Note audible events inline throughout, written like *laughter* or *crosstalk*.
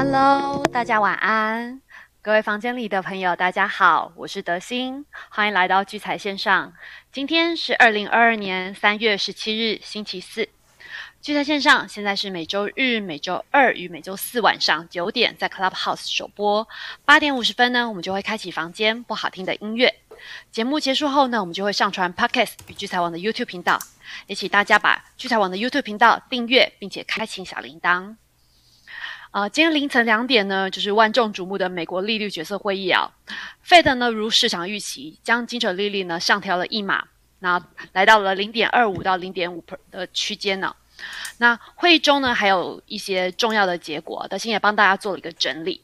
Hello，大家晚安。各位房间里的朋友，大家好，我是德心，欢迎来到聚财线上。今天是二零二二年三月十七日，星期四。聚财线上现在是每周日、每周二与每周四晚上九点在 Clubhouse 首播，八点五十分呢，我们就会开启房间不好听的音乐。节目结束后呢，我们就会上传 Podcast 与聚财网的 YouTube 频道，也请大家把聚财网的 YouTube 频道订阅，并且开启小铃铛。啊，今天凌晨两点呢，就是万众瞩目的美国利率决策会议啊。费德呢，如市场预期，将基准利率呢上调了一码，那来到了零点二五到零点五的区间呢。那会议中呢，还有一些重要的结果，德心也帮大家做了一个整理。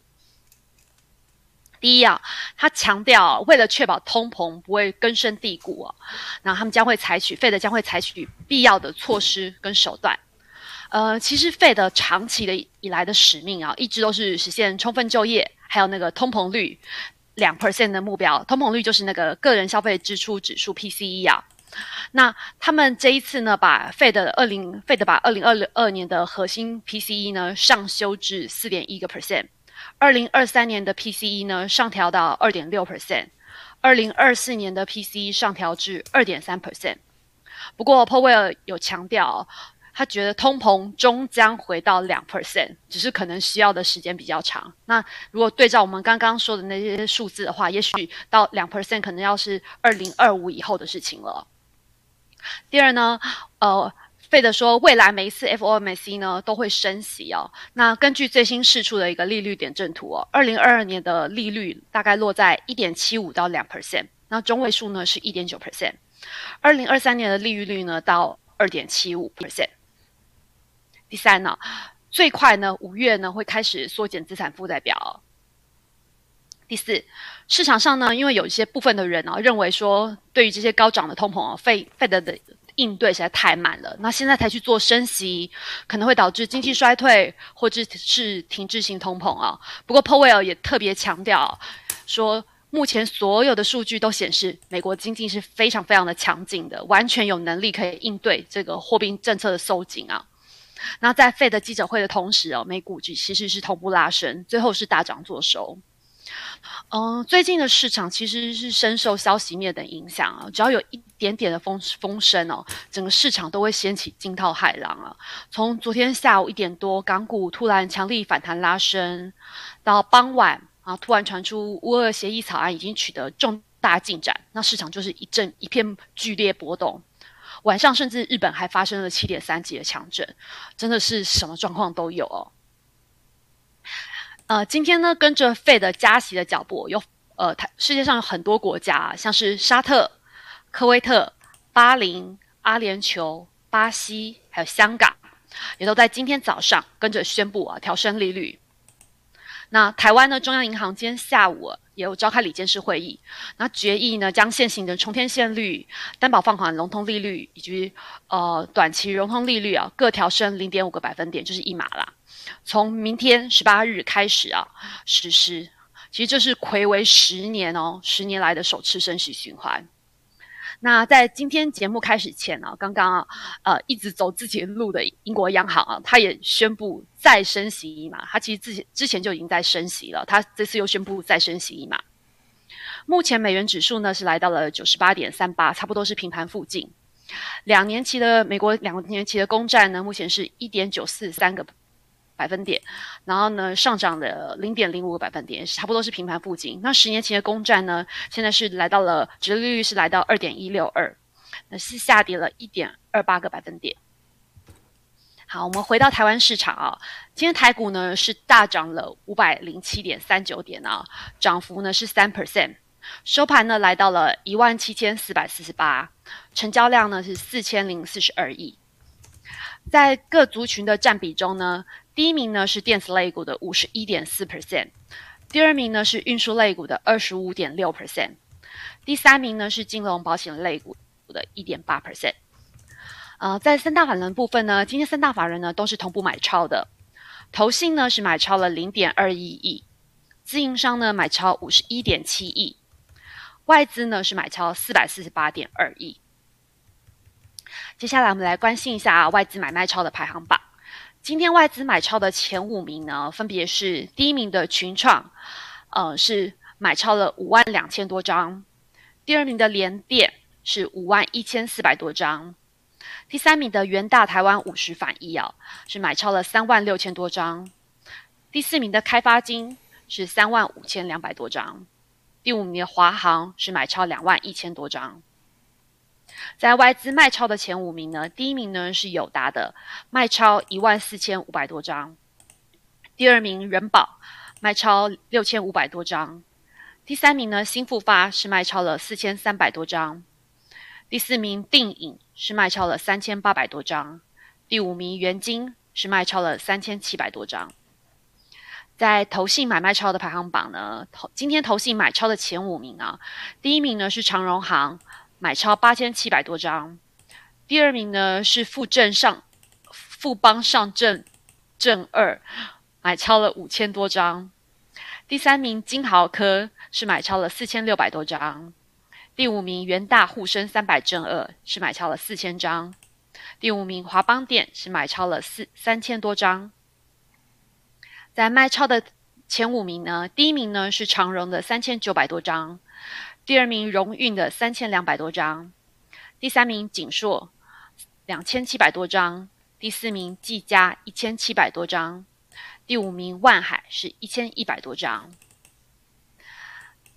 第一啊，他强调，为了确保通膨不会根深蒂固啊，那他们将会采取费德将会采取必要的措施跟手段。呃，其实费的长期的以来的使命啊，一直都是实现充分就业，还有那个通膨率两 percent 的目标。通膨率就是那个个人消费支出指数 PCE 啊。那他们这一次呢，把费的二零费的把二零二二年的核心 PCE 呢上修至四点一个 percent，二零二三年的 PCE 呢上调到二点六 percent，二零二四年的 PCE 上调至二点三 percent。不过 Powell 有强调，他觉得通膨终将回到两 percent，只是可能需要的时间比较长。那如果对照我们刚刚说的那些数字的话，也许到两 percent 可能要是二零二五以后的事情了。第二呢，呃，费德说未来每一次 FOMC 呢都会升息哦。那根据最新释出的一个利率点阵图哦，二零二二年的利率大概落在一点七五到两 percent，那中位数呢是一点九 percent。二零二三年的利率率呢到二点七五 percent。第三呢，最快呢五月呢会开始缩减资产负债表。第四，市场上呢，因为有一些部分的人啊，认为说，对于这些高涨的通膨啊，费费德的应对实在太慢了。那现在才去做升息，可能会导致经济衰退，或者是停滞性通膨啊。不过，Powell 也特别强调说，目前所有的数据都显示，美国经济是非常非常的强劲的，完全有能力可以应对这个货币政策的收紧啊。那在费的记者会的同时哦，美股其实是同步拉升，最后是大涨做收。嗯，最近的市场其实是深受消息面的影响啊，只要有一点点的风风声哦，整个市场都会掀起惊涛骇浪啊。从昨天下午一点多，港股突然强力反弹拉升，到傍晚啊，突然传出乌俄协议草案已经取得重大进展，那市场就是一阵一片剧烈波动。晚上甚至日本还发生了七点三级的强震，真的是什么状况都有哦。呃，今天呢，跟着费的加息的脚步，有呃，世界上有很多国家，像是沙特、科威特、巴林、阿联酋、巴西，还有香港，也都在今天早上跟着宣布啊调升利率。那台湾呢，中央银行今天下午也有召开理监事会议，那决议呢，将现行的重天线率、担保放款融通利率以及呃短期融通利率啊，各调升零点五个百分点，就是一码啦。从明天十八日开始啊，实施。其实这是魁为十年哦，十年来的首次升息循环。那在今天节目开始前呢，刚刚啊，呃，一直走自己的路的英国央行啊，他也宣布再升息一码。他其实之前之前就已经在升息了，他这次又宣布再升息一码。目前美元指数呢是来到了九十八点三八，差不多是平盘附近。两年期的美国两年期的公债呢，目前是一点九四三个。百分点，然后呢，上涨了零点零五个百分点，差不多是平盘附近。那十年前的公债呢，现在是来到了，殖利率是来到二点一六二，那是下跌了一点二八个百分点。好，我们回到台湾市场啊，今天台股呢是大涨了五百零七点三九点啊，涨幅呢是三 percent，收盘呢来到了一万七千四百四十八，成交量呢是四千零四十二亿。在各族群的占比中呢。第一名呢是电子类股的五十一点四 percent，第二名呢是运输类股的二十五点六 percent，第三名呢是金融保险类股的一点八 percent。呃，在三大法人部分呢，今天三大法人呢都是同步买超的，投信呢是买超了零点二一亿，自营商呢买超五十一点七亿，外资呢是买超四百四十八点二亿。接下来我们来关心一下啊外资买卖超的排行榜。今天外资买超的前五名呢，分别是第一名的群创，呃，是买超了五万两千多张；第二名的联电是五万一千四百多张；第三名的元大台湾五十反一啊，是买超了三万六千多张；第四名的开发金是三万五千两百多张；第五名的华航是买超两万一千多张。在外资卖超的前五名呢，第一名呢是友达的，卖超一万四千五百多张；第二名人保卖超六千五百多张；第三名呢新复发是卖超了四千三百多张；第四名定影是卖超了三千八百多张；第五名元金是卖超了三千七百多张。在投信买卖超的排行榜呢，投今天投信买超的前五名啊，第一名呢是长荣行。买超八千七百多张，第二名呢是富正上富邦上证正二，买超了五千多张。第三名金豪科是买超了四千六百多张，第五名元大沪深三百正二是买超了四千张，第五名华邦电是买超了四三千多张。在卖超的前五名呢，第一名呢是长荣的三千九百多张。第二名荣运的三千两百多张，第三名锦硕两千七百多张，第四名技嘉一千七百多张，第五名万海是一千一百多张。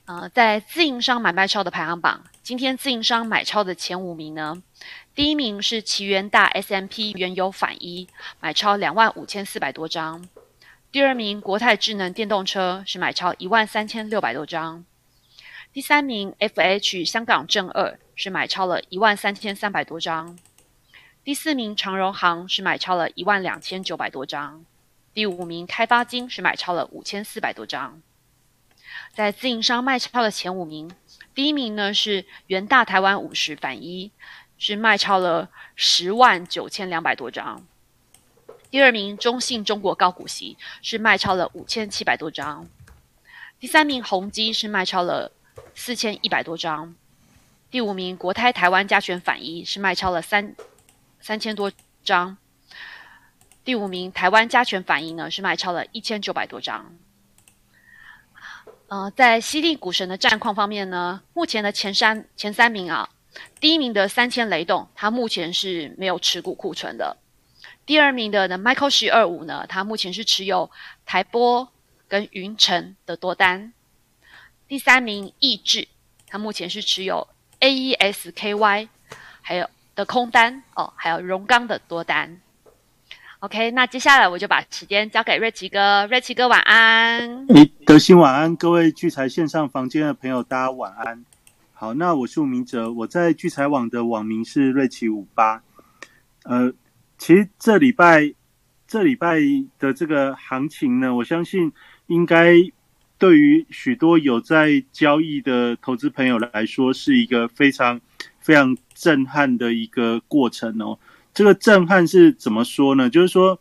呃，在自营商买卖超的排行榜，今天自营商买超的前五名呢，第一名是奇源大 S M P 原油反一，买超两万五千四百多张；第二名国泰智能电动车是买超一万三千六百多张。第三名 F H 香港正二是买超了一万三千三百多张，第四名长荣行是买超了一万两千九百多张，第五名开发金是买超了五千四百多张。在自营商卖超的前五名，第一名呢是元大台湾五十反一，是卖超了十万九千两百多张。第二名中信中国高股息是卖超了五千七百多张，第三名宏基是卖超了。四千一百多张，第五名国泰台湾加权反一是卖超了三三千多张，第五名台湾加权反一呢是卖超了一千九百多张。呃，在犀利股神的战况方面呢，目前的前三前三名啊，第一名的三千雷动，它目前是没有持股库存的；第二名的呢 Michael 十二五呢，它目前是持有台波跟云城的多单。第三名意志，他目前是持有 A E S K Y，还有的空单哦，还有荣钢的多单。OK，那接下来我就把时间交给瑞奇哥，瑞奇哥晚安。诶，德兴晚安，各位聚财线上房间的朋友，大家晚安。好，那我是吴明哲，我在聚财网的网名是瑞奇五八。呃，其实这礼拜这礼拜的这个行情呢，我相信应该。对于许多有在交易的投资朋友来说，是一个非常非常震撼的一个过程哦。这个震撼是怎么说呢？就是说，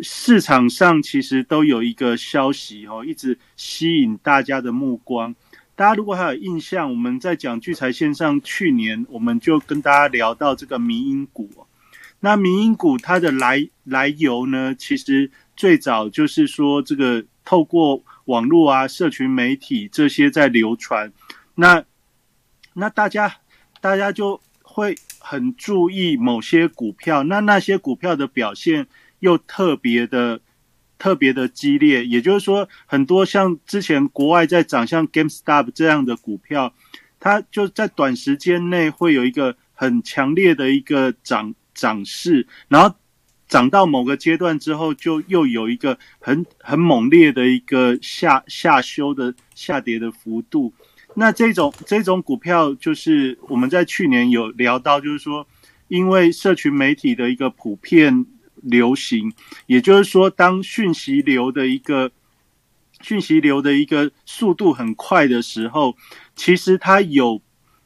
市场上其实都有一个消息哦，一直吸引大家的目光。大家如果还有印象，我们在讲聚财线上，去年我们就跟大家聊到这个民营股。那民营股它的来来由呢，其实最早就是说这个透过。网络啊，社群媒体这些在流传，那那大家大家就会很注意某些股票，那那些股票的表现又特别的特别的激烈，也就是说，很多像之前国外在涨，像 GameStop 这样的股票，它就在短时间内会有一个很强烈的一个涨涨势，然后。涨到某个阶段之后，就又有一个很很猛烈的一个下下修的下跌的幅度。那这种这种股票，就是我们在去年有聊到，就是说，因为社群媒体的一个普遍流行，也就是说，当讯息流的一个讯息流的一个速度很快的时候，其实它有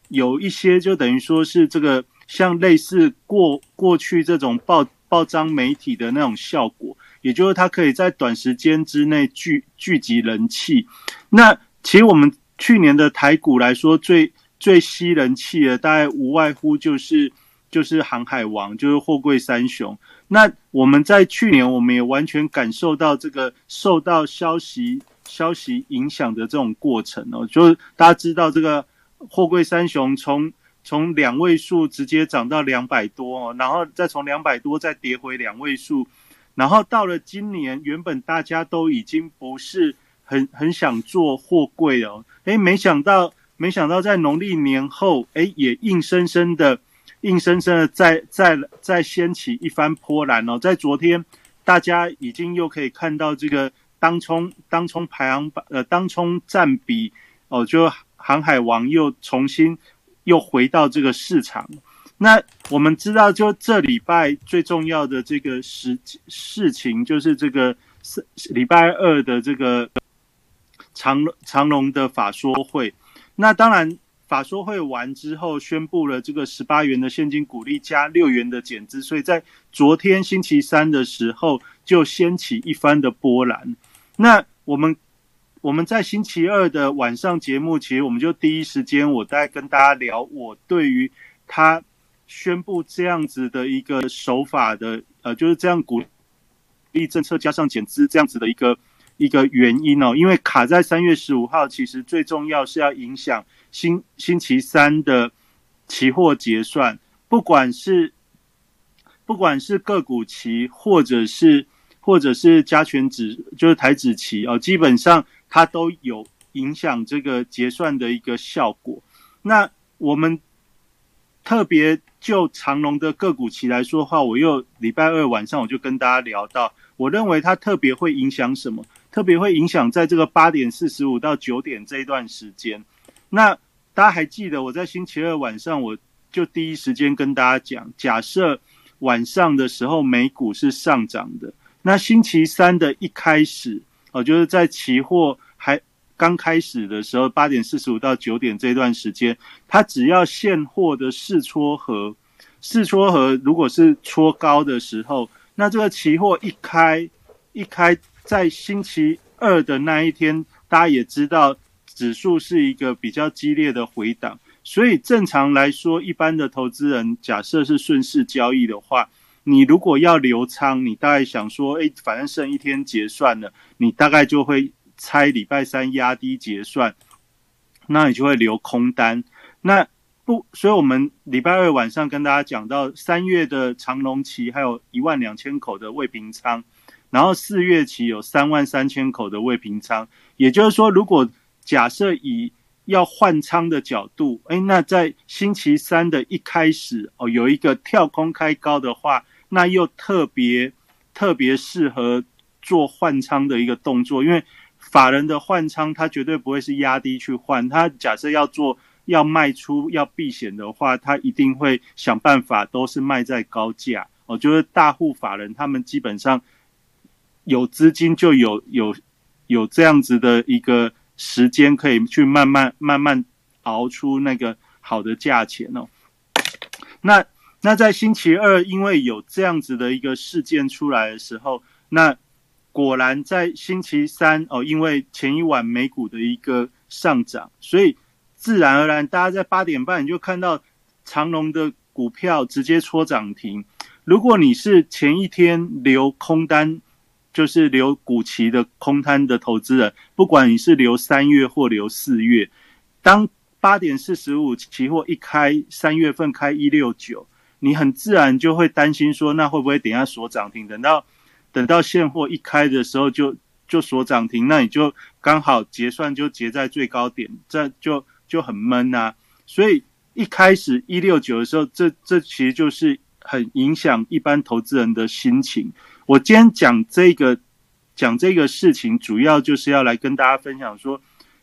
有一些就等于说是这个像类似过过去这种报。报章媒体的那种效果，也就是它可以在短时间之内聚聚集人气。那其实我们去年的台股来说，最最吸人气的，大概无外乎就是就是航海王，就是货柜三雄。那我们在去年，我们也完全感受到这个受到消息消息影响的这种过程哦，就是大家知道这个货柜三雄从从两位数直接涨到两百多，然后再从两百多再跌回两位数，然后到了今年，原本大家都已经不是很很想做货柜哦，诶，没想到没想到在农历年后，诶，也硬生生的。硬生生的再再再掀起一番波澜哦，在昨天，大家已经又可以看到这个当冲当冲排行榜呃当冲占比哦，就航海王又重新又回到这个市场。那我们知道，就这礼拜最重要的这个事事情，就是这个礼拜二的这个长长隆的法说会。那当然。法说会完之后，宣布了这个十八元的现金股利加六元的减资，所以在昨天星期三的时候就掀起一番的波澜。那我们我们在星期二的晚上节目，其实我们就第一时间我在跟大家聊，我对于他宣布这样子的一个手法的，呃，就是这样鼓励政策加上减资这样子的一个一个原因哦，因为卡在三月十五号，其实最重要是要影响。星星期三的期货结算，不管是不管是个股期，或者是或者是加权指，就是台指期哦，基本上它都有影响这个结算的一个效果。那我们特别就长隆的个股期来说话，我又礼拜二晚上我就跟大家聊到，我认为它特别会影响什么？特别会影响在这个八点四十五到九点这一段时间。那大家还记得我在星期二晚上，我就第一时间跟大家讲，假设晚上的时候美股是上涨的，那星期三的一开始，哦，就是在期货还刚开始的时候，八点四十五到九点这段时间，它只要现货的试撮合试撮合如果是戳高的时候，那这个期货一开一开，在星期二的那一天，大家也知道。指数是一个比较激烈的回档，所以正常来说，一般的投资人假设是顺势交易的话，你如果要留仓，你大概想说，哎，反正剩一天结算了，你大概就会猜礼拜三压低结算，那你就会留空单。那不，所以我们礼拜二晚上跟大家讲到，三月的长龙期还有一万两千口的未平仓，然后四月期有三万三千口的未平仓，也就是说，如果假设以要换仓的角度，哎，那在星期三的一开始哦，有一个跳空开高的话，那又特别特别适合做换仓的一个动作，因为法人的换仓，他绝对不会是压低去换，他假设要做要卖出要避险的话，他一定会想办法都是卖在高价。我觉得大户法人他们基本上有资金就有有有这样子的一个。时间可以去慢慢慢慢熬出那个好的价钱哦。那那在星期二，因为有这样子的一个事件出来的时候，那果然在星期三哦，因为前一晚美股的一个上涨，所以自然而然大家在八点半就看到长隆的股票直接戳涨停。如果你是前一天留空单。就是留股期的空摊的投资人，不管你是留三月或留四月，当八点四十五期货一开，三月份开一六九，你很自然就会担心说，那会不会等下锁涨停？等到等到现货一开的时候就就锁涨停，那你就刚好结算就结在最高点，这就就很闷呐。所以一开始一六九的时候，这这其实就是很影响一般投资人的心情。我今天讲这个，讲这个事情，主要就是要来跟大家分享说，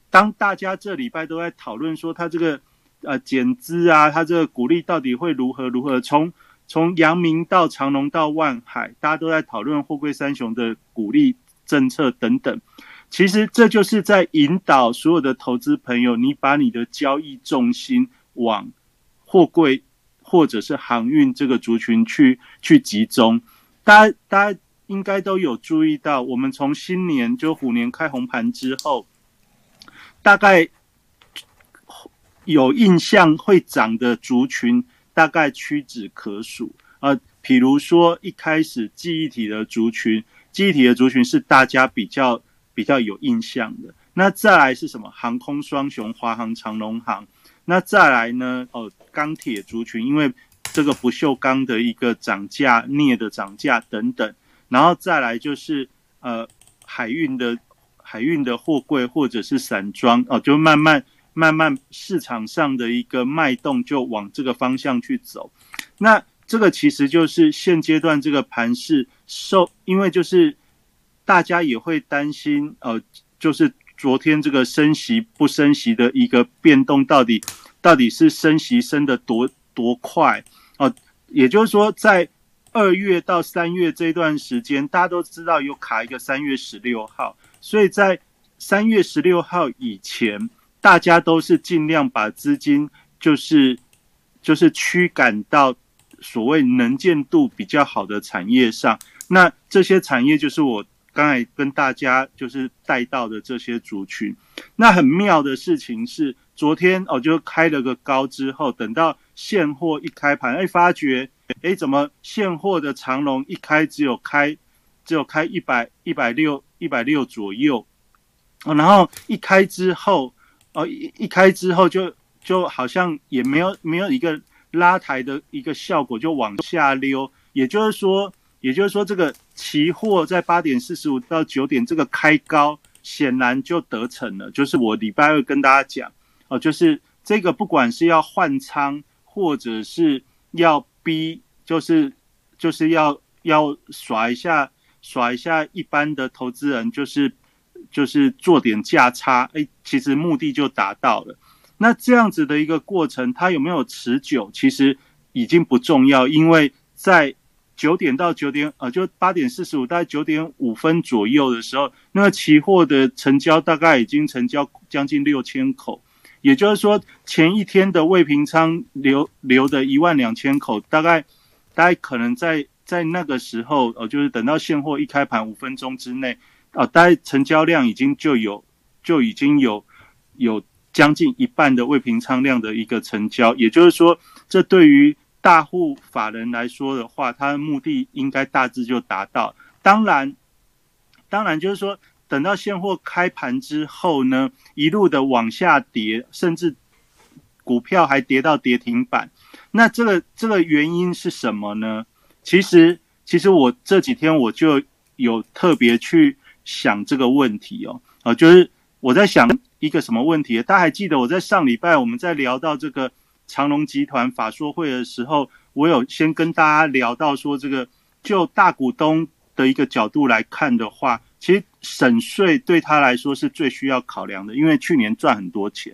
当大家这礼拜都在讨论说他这个呃减资啊，它这个鼓励到底会如何如何，从从阳明到长隆到万海，大家都在讨论货柜三雄的鼓励政策等等。其实这就是在引导所有的投资朋友，你把你的交易重心往货柜或者是航运这个族群去去集中。大家大家应该都有注意到，我们从新年就虎年开红盘之后，大概有印象会涨的族群，大概屈指可数。呃，比如说一开始记忆体的族群，记忆体的族群是大家比较比较有印象的。那再来是什么？航空双雄，华航、长龙航。那再来呢？哦，钢铁族群，因为这个不锈钢的一个涨价，镍的涨价等等。然后再来就是呃海运的海运的货柜或者是散装哦，就慢慢慢慢市场上的一个脉动就往这个方向去走。那这个其实就是现阶段这个盘势受，因为就是大家也会担心，呃，就是昨天这个升息不升息的一个变动，到底到底是升息升的多多快哦？也就是说，在二月到三月这段时间，大家都知道有卡一个三月十六号，所以在三月十六号以前，大家都是尽量把资金就是就是驱赶到。所谓能见度比较好的产业上，那这些产业就是我刚才跟大家就是带到的这些族群。那很妙的事情是，昨天哦就开了个高之后，等到现货一开盘，哎，发觉哎怎么现货的长龙一开只有开只有开一百一百六一百六左右，然后一开之后哦一一开之后就就好像也没有没有一个。拉抬的一个效果就往下溜，也就是说，也就是说，这个期货在八点四十五到九点这个开高，显然就得逞了。就是我礼拜二跟大家讲哦，就是这个不管是要换仓，或者是要逼，就是就是要要耍一下耍一下一般的投资人，就是就是做点价差，哎，其实目的就达到了。那这样子的一个过程，它有没有持久，其实已经不重要，因为在九点到九点，呃，就八点四十五，大概九点五分左右的时候，那个期货的成交大概已经成交将近六千口，也就是说，前一天的未平仓留留的一万两千口，大概大概可能在在那个时候，呃，就是等到现货一开盘五分钟之内，啊，大概成交量已经就有就已经有有。将近一半的未平仓量的一个成交，也就是说，这对于大户法人来说的话，它的目的应该大致就达到。当然，当然就是说，等到现货开盘之后呢，一路的往下跌，甚至股票还跌到跌停板。那这个这个原因是什么呢？其实，其实我这几天我就有特别去想这个问题哦，啊，就是我在想。一个什么问题？大家还记得我在上礼拜我们在聊到这个长隆集团法说会的时候，我有先跟大家聊到说，这个就大股东的一个角度来看的话，其实省税对他来说是最需要考量的，因为去年赚很多钱。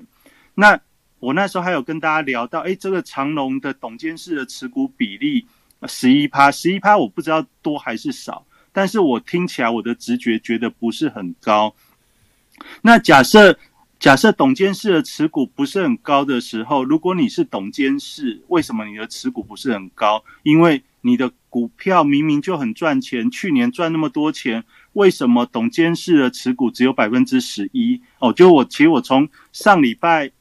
那我那时候还有跟大家聊到，哎，这个长隆的董监事的持股比例十一趴，十一趴我不知道多还是少，但是我听起来我的直觉觉得不是很高。那假设。假设董监事的持股不是很高的时候，如果你是董监事，为什么你的持股不是很高？因为你的股票明明就很赚钱，去年赚那么多钱，为什么董监事的持股只有百分之十一？哦，就我其实我从上礼拜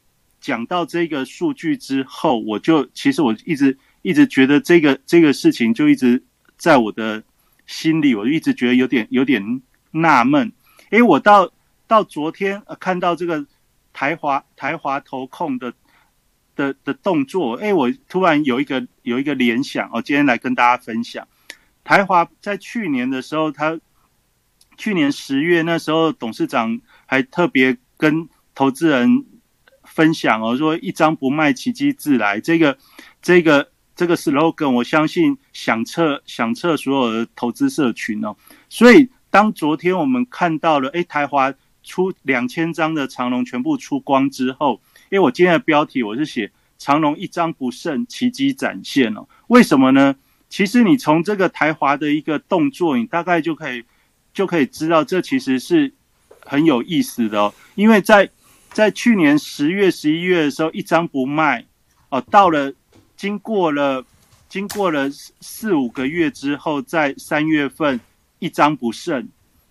讲到这个数据之后，我就其实我一直一直觉得这个这个事情就一直在我的心里，我一直觉得有点有点纳闷。诶，我到。到昨天，看到这个台华台华投控的的的动作，哎，我突然有一个有一个联想哦，今天来跟大家分享。台华在去年的时候，他去年十月那时候，董事长还特别跟投资人分享哦，说一张不卖，奇迹自来。这个这个这个 slogan，我相信响彻响彻所有的投资社群哦。所以当昨天我们看到了，哎，台华。出两千张的长龙全部出光之后，因为我今天的标题我是写长龙一张不剩，奇迹展现哦。为什么呢？其实你从这个台华的一个动作，你大概就可以就可以知道，这其实是很有意思的哦。因为在在去年十月、十一月的时候，一张不卖哦，到了经过了经过了四五个月之后，在三月份一张不剩，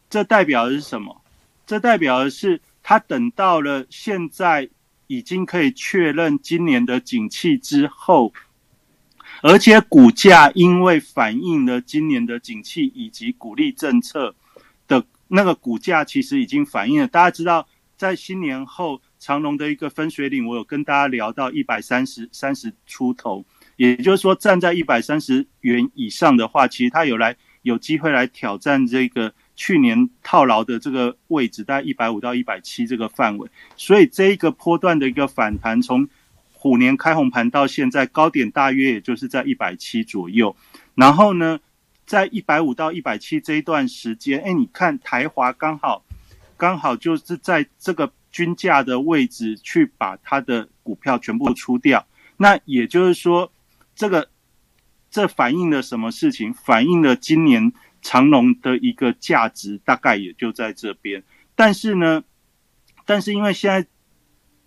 这代表的是什么？这代表的是，他等到了现在已经可以确认今年的景气之后，而且股价因为反映了今年的景气以及鼓励政策的那个股价，其实已经反映了。大家知道，在新年后长隆的一个分水岭，我有跟大家聊到一百三十三十出头，也就是说站在一百三十元以上的话，其实它有来有机会来挑战这个去年套牢的这个位置，大概一百五到一百七这个范围。所以这一个波段的一个反弹从。虎年开红盘到现在高点大约也就是在一百七左右，然后呢，在一百五到一百七这一段时间，哎，你看台华刚好刚好就是在这个均价的位置去把它的股票全部出掉，那也就是说，这个这反映了什么事情？反映了今年长隆的一个价值大概也就在这边，但是呢，但是因为现在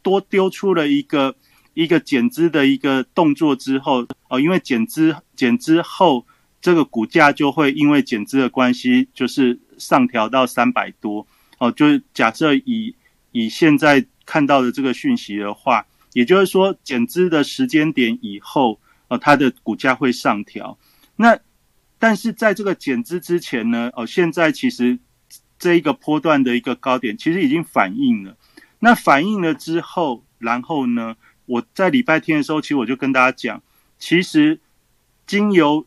多丢出了一个。一个减资的一个动作之后，哦，因为减资减资后，这个股价就会因为减资的关系，就是上调到三百多，哦，就是假设以以现在看到的这个讯息的话，也就是说减资的时间点以后，哦，它的股价会上调。那但是在这个减资之前呢，哦，现在其实这一个波段的一个高点其实已经反映了，那反映了之后，然后呢？我在礼拜天的时候，其实我就跟大家讲，其实经由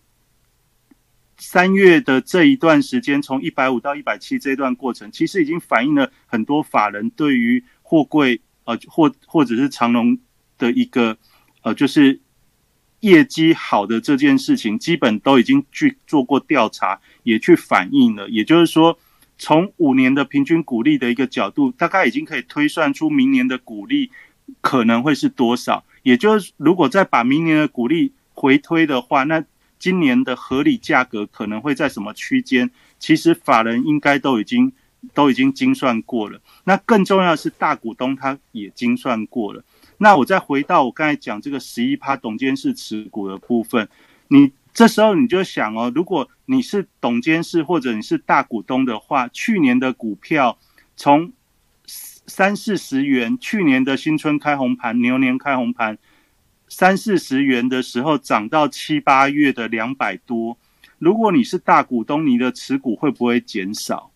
三月的这一段时间，从一百五到一百七这段过程，其实已经反映了很多法人对于货柜呃或或者是长龙的一个呃就是业绩好的这件事情，基本都已经去做过调查，也去反映了。也就是说，从五年的平均股利的一个角度，大概已经可以推算出明年的股利。可能会是多少？也就是如果再把明年的股利回推的话，那今年的合理价格可能会在什么区间？其实法人应该都已经都已经精算过了。那更重要的是大股东他也精算过了。那我再回到我刚才讲这个十一趴董监事持股的部分，你这时候你就想哦，如果你是董监事或者你是大股东的话，去年的股票从三四十元，去年的新春开红盘，牛年开红盘，三四十元的时候涨到七八月的两百多。如果你是大股东，你的持股会不会减少？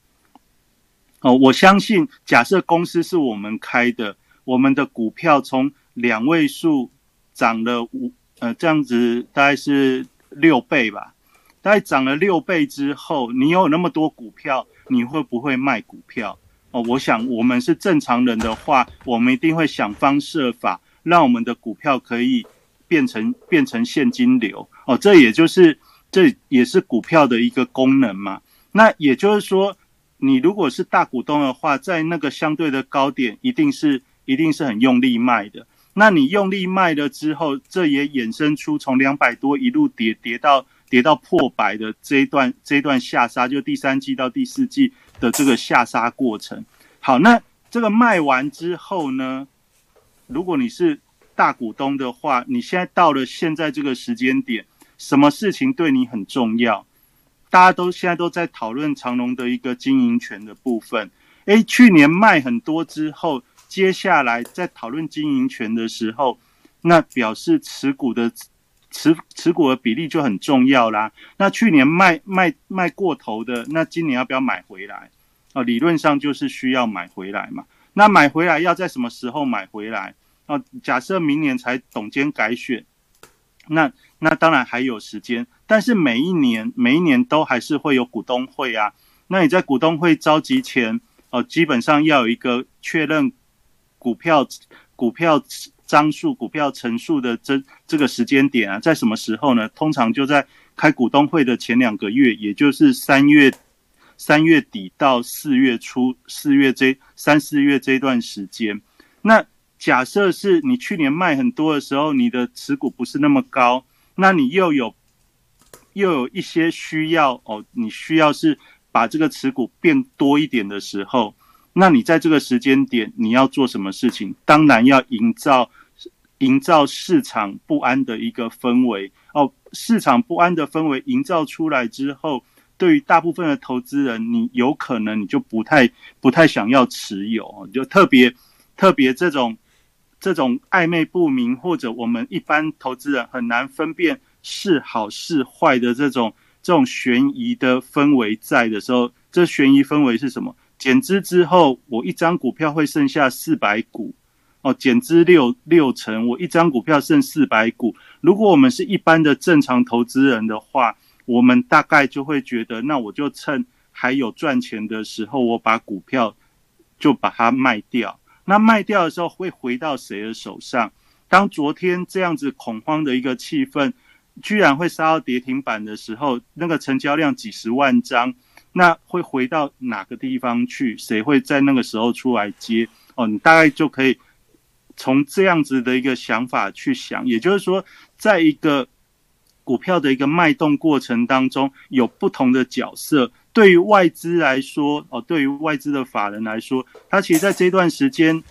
哦，我相信，假设公司是我们开的，我们的股票从两位数涨了五，呃，这样子大概是六倍吧。大概涨了六倍之后，你有那么多股票，你会不会卖股票？哦，我想我们是正常人的话，我们一定会想方设法让我们的股票可以变成变成现金流。哦，这也就是这也是股票的一个功能嘛。那也就是说，你如果是大股东的话，在那个相对的高点，一定是一定是很用力卖的。那你用力卖了之后，这也衍生出从两百多一路跌跌到跌到破百的这一段这一段下杀，就第三季到第四季。的这个下杀过程，好，那这个卖完之后呢？如果你是大股东的话，你现在到了现在这个时间点，什么事情对你很重要？大家都现在都在讨论长隆的一个经营权的部分。诶，去年卖很多之后，接下来在讨论经营权的时候，那表示持股的持持股的比例就很重要啦。那去年卖卖卖过头的，那今年要不要买回来？哦，理论上就是需要买回来嘛。那买回来要在什么时候买回来？哦，假设明年才董监改选，那那当然还有时间。但是每一年每一年都还是会有股东会啊。那你在股东会召集前，哦，基本上要有一个确认股票股票张数、股票陈数的这这个时间点啊，在什么时候呢？通常就在开股东会的前两个月，也就是三月。三月底到四月初，四月这三四月这段时间，那假设是你去年卖很多的时候，你的持股不是那么高，那你又有又有一些需要哦，你需要是把这个持股变多一点的时候，那你在这个时间点你要做什么事情？当然要营造营造市场不安的一个氛围哦，市场不安的氛围营造出来之后。对于大部分的投资人，你有可能你就不太不太想要持有，就特别特别这种这种暧昧不明，或者我们一般投资人很难分辨是好是坏的这种这种悬疑的氛围在的时候，这悬疑氛围是什么？减资之后，我一张股票会剩下四百股，哦，减资六六成，我一张股票剩四百股。如果我们是一般的正常投资人的话，我们大概就会觉得，那我就趁还有赚钱的时候，我把股票就把它卖掉。那卖掉的时候会回到谁的手上？当昨天这样子恐慌的一个气氛，居然会杀到跌停板的时候，那个成交量几十万张，那会回到哪个地方去？谁会在那个时候出来接？哦，你大概就可以从这样子的一个想法去想，也就是说，在一个股票的一个脉动过程当中，有不同的角色。对于外资来说，哦，对于外资的法人来说，他其实在这段时间。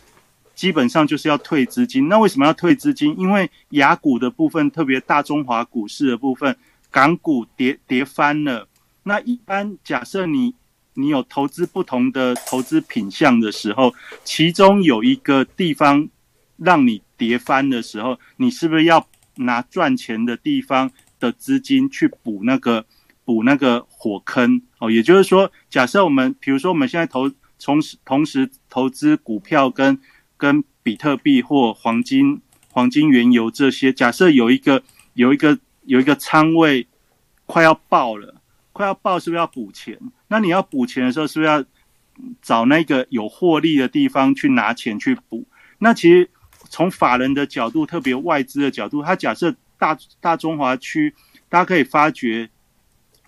基本上就是要退资金，那为什么要退资金？因为雅股的部分，特别大中华股市的部分，港股跌跌翻了。那一般假设你你有投资不同的投资品项的时候，其中有一个地方让你跌翻的时候，你是不是要拿赚钱的地方的资金去补那个补那个火坑？哦，也就是说，假设我们比如说我们现在投同时同时投资股票跟跟比特币或黄金、黄金、原油这些，假设有一个、有一个、有一个仓位快要爆了，快要爆，是不是要补钱？那你要补钱的时候，是不是要找那个有获利的地方去拿钱去补？那其实从法人的角度，特别外资的角度，他假设大大中华区，大家可以发觉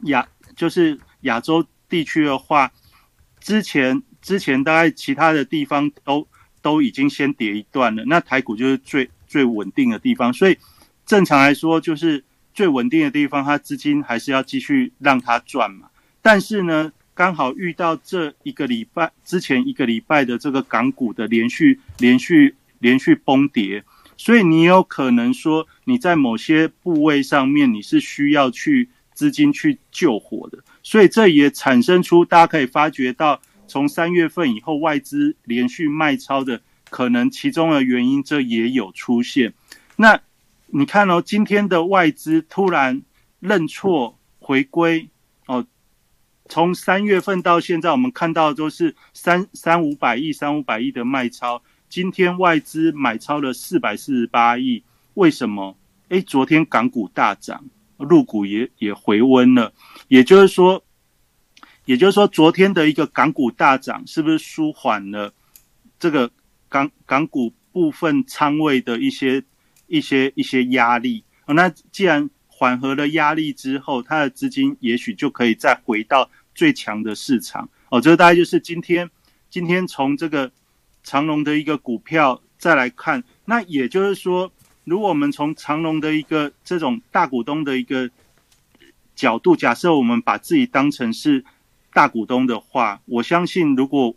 亚就是亚洲地区的话，之前之前大概其他的地方都。都已经先跌一段了，那台股就是最最稳定的地方，所以正常来说就是最稳定的地方，它资金还是要继续让它赚嘛。但是呢，刚好遇到这一个礼拜之前一个礼拜的这个港股的连续连续连续崩跌，所以你有可能说你在某些部位上面你是需要去资金去救火的，所以这也产生出大家可以发觉到。从三月份以后，外资连续卖超的可能其中的原因，这也有出现。那你看哦，今天的外资突然认错回归哦，从三月份到现在，我们看到都是三三五百亿、三五百亿的卖超。今天外资买超了四百四十八亿，为什么？诶，昨天港股大涨，入股也也回温了，也就是说。也就是说，昨天的一个港股大涨，是不是舒缓了这个港港股部分仓位的一些一些一些压力？那既然缓和了压力之后，它的资金也许就可以再回到最强的市场。哦，这个大概就是今天今天从这个长隆的一个股票再来看，那也就是说，如果我们从长隆的一个这种大股东的一个角度，假设我们把自己当成是。大股东的话，我相信，如果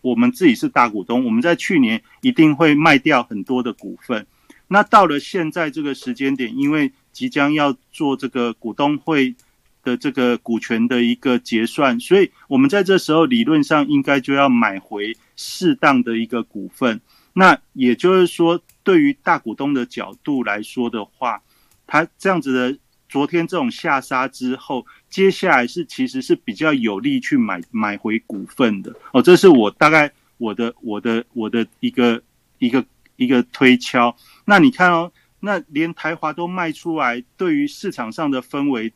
我们自己是大股东，我们在去年一定会卖掉很多的股份。那到了现在这个时间点，因为即将要做这个股东会的这个股权的一个结算，所以我们在这时候理论上应该就要买回适当的一个股份。那也就是说，对于大股东的角度来说的话，他这样子的。昨天这种下杀之后，接下来是其实是比较有利去买买回股份的哦，这是我大概我的我的我的一个一个一个推敲。那你看哦，那连台华都卖出来，对于市场上的氛围，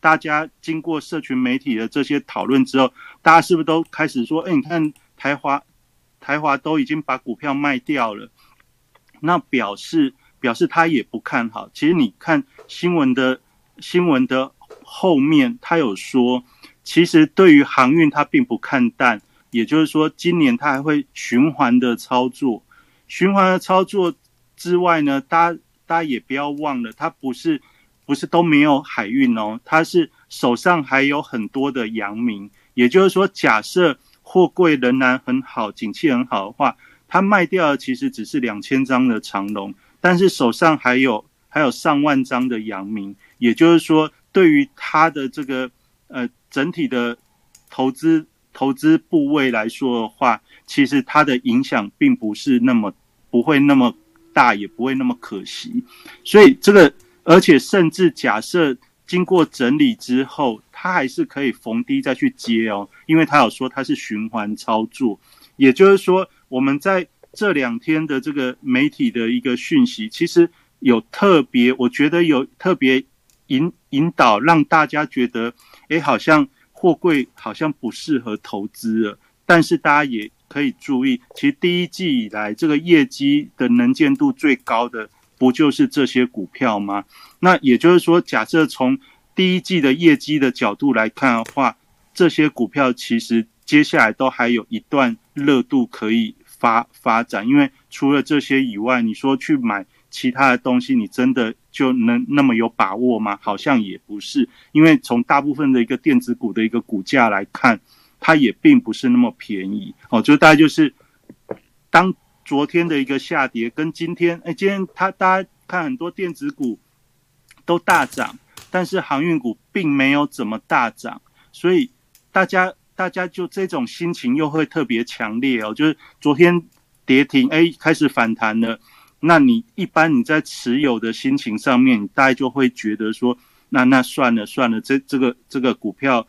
大家经过社群媒体的这些讨论之后，大家是不是都开始说，哎，你看台华台华都已经把股票卖掉了，那表示表示他也不看好。其实你看新闻的。新闻的后面，他有说，其实对于航运，他并不看淡，也就是说，今年他还会循环的操作，循环的操作之外呢，大家大家也不要忘了，他不是不是都没有海运哦，他是手上还有很多的阳明，也就是说，假设货柜仍然很好，景气很好的话，他卖掉的其实只是两千张的长龙，但是手上还有还有上万张的阳明。也就是说，对于他的这个呃整体的投资投资部位来说的话，其实它的影响并不是那么不会那么大，也不会那么可惜。所以这个而且甚至假设经过整理之后，它还是可以逢低再去接哦，因为他有说它是循环操作，也就是说我们在这两天的这个媒体的一个讯息，其实有特别，我觉得有特别引引导，让大家觉得，哎，好像货柜好像不适合投资了，但是大家也。可以注意，其实第一季以来，这个业绩的能见度最高的，不就是这些股票吗？那也就是说，假设从第一季的业绩的角度来看的话，这些股票其实接下来都还有一段热度可以发发展。因为除了这些以外，你说去买其他的东西，你真的就能那么有把握吗？好像也不是，因为从大部分的一个电子股的一个股价来看。它也并不是那么便宜哦，就大概就是当昨天的一个下跌跟今天，哎，今天它大家看很多电子股都大涨，但是航运股并没有怎么大涨，所以大家大家就这种心情又会特别强烈哦，就是昨天跌停，哎，开始反弹了，那你一般你在持有的心情上面，大概就会觉得说，那那算了算了，这这个这个股票。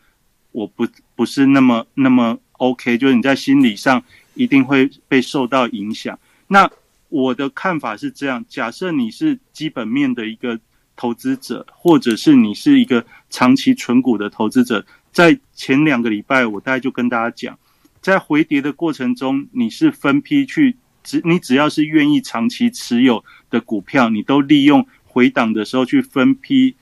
我不不是那么那么 OK，就是你在心理上一定会被受到影响。那我的看法是这样：假设你是基本面的一个投资者，或者是你是一个长期存股的投资者，在前两个礼拜，我大概就跟大家讲，在回跌的过程中，你是分批去只你只要是愿意长期持有的股票，你都利用回档的时候去分批。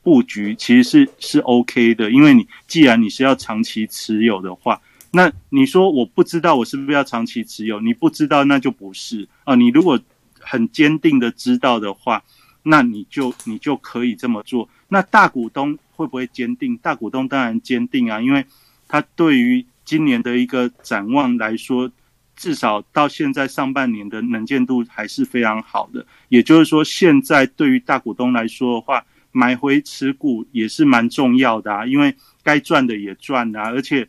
布局其实是是 OK 的，因为你既然你是要长期持有的话，那你说我不知道我是不是要长期持有？你不知道那就不是啊。你如果很坚定的知道的话，那你就你就可以这么做。那大股东会不会坚定？大股东当然坚定啊，因为他对于今年的一个展望来说，至少到现在上半年的能见度还是非常好的。也就是说，现在对于大股东来说的话。买回持股也是蛮重要的啊，因为该赚的也赚啊，而且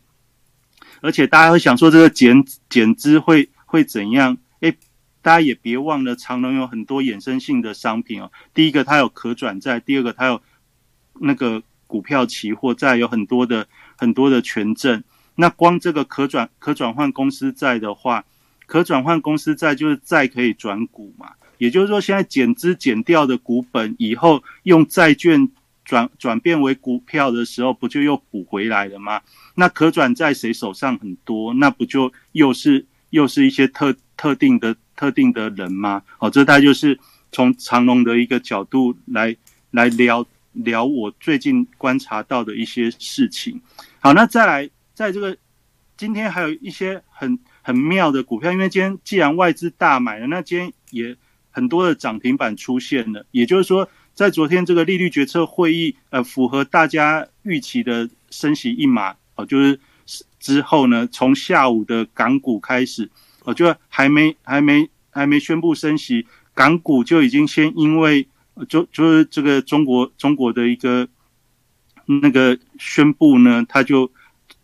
而且大家会想说这个减减资会会怎样？哎，大家也别忘了长隆有很多衍生性的商品哦。第一个它有可转债，第二个它有那个股票期货债，有很多的很多的权证。那光这个可转可转换公司债的话，可转换公司债就是债可以转股嘛。也就是说，现在减资减掉的股本，以后用债券转转变为股票的时候，不就又补回来了吗？那可转债谁手上很多，那不就又是又是一些特特定的特定的人吗？好，这大概就是从长隆的一个角度来来聊聊我最近观察到的一些事情。好，那再来，在这个今天还有一些很很妙的股票，因为今天既然外资大买了，那今天也。很多的涨停板出现了，也就是说，在昨天这个利率决策会议，呃，符合大家预期的升息一码哦，就是之后呢，从下午的港股开始，哦，就还没还没还没宣布升息，港股就已经先因为就就是这个中国中国的一个那个宣布呢，它就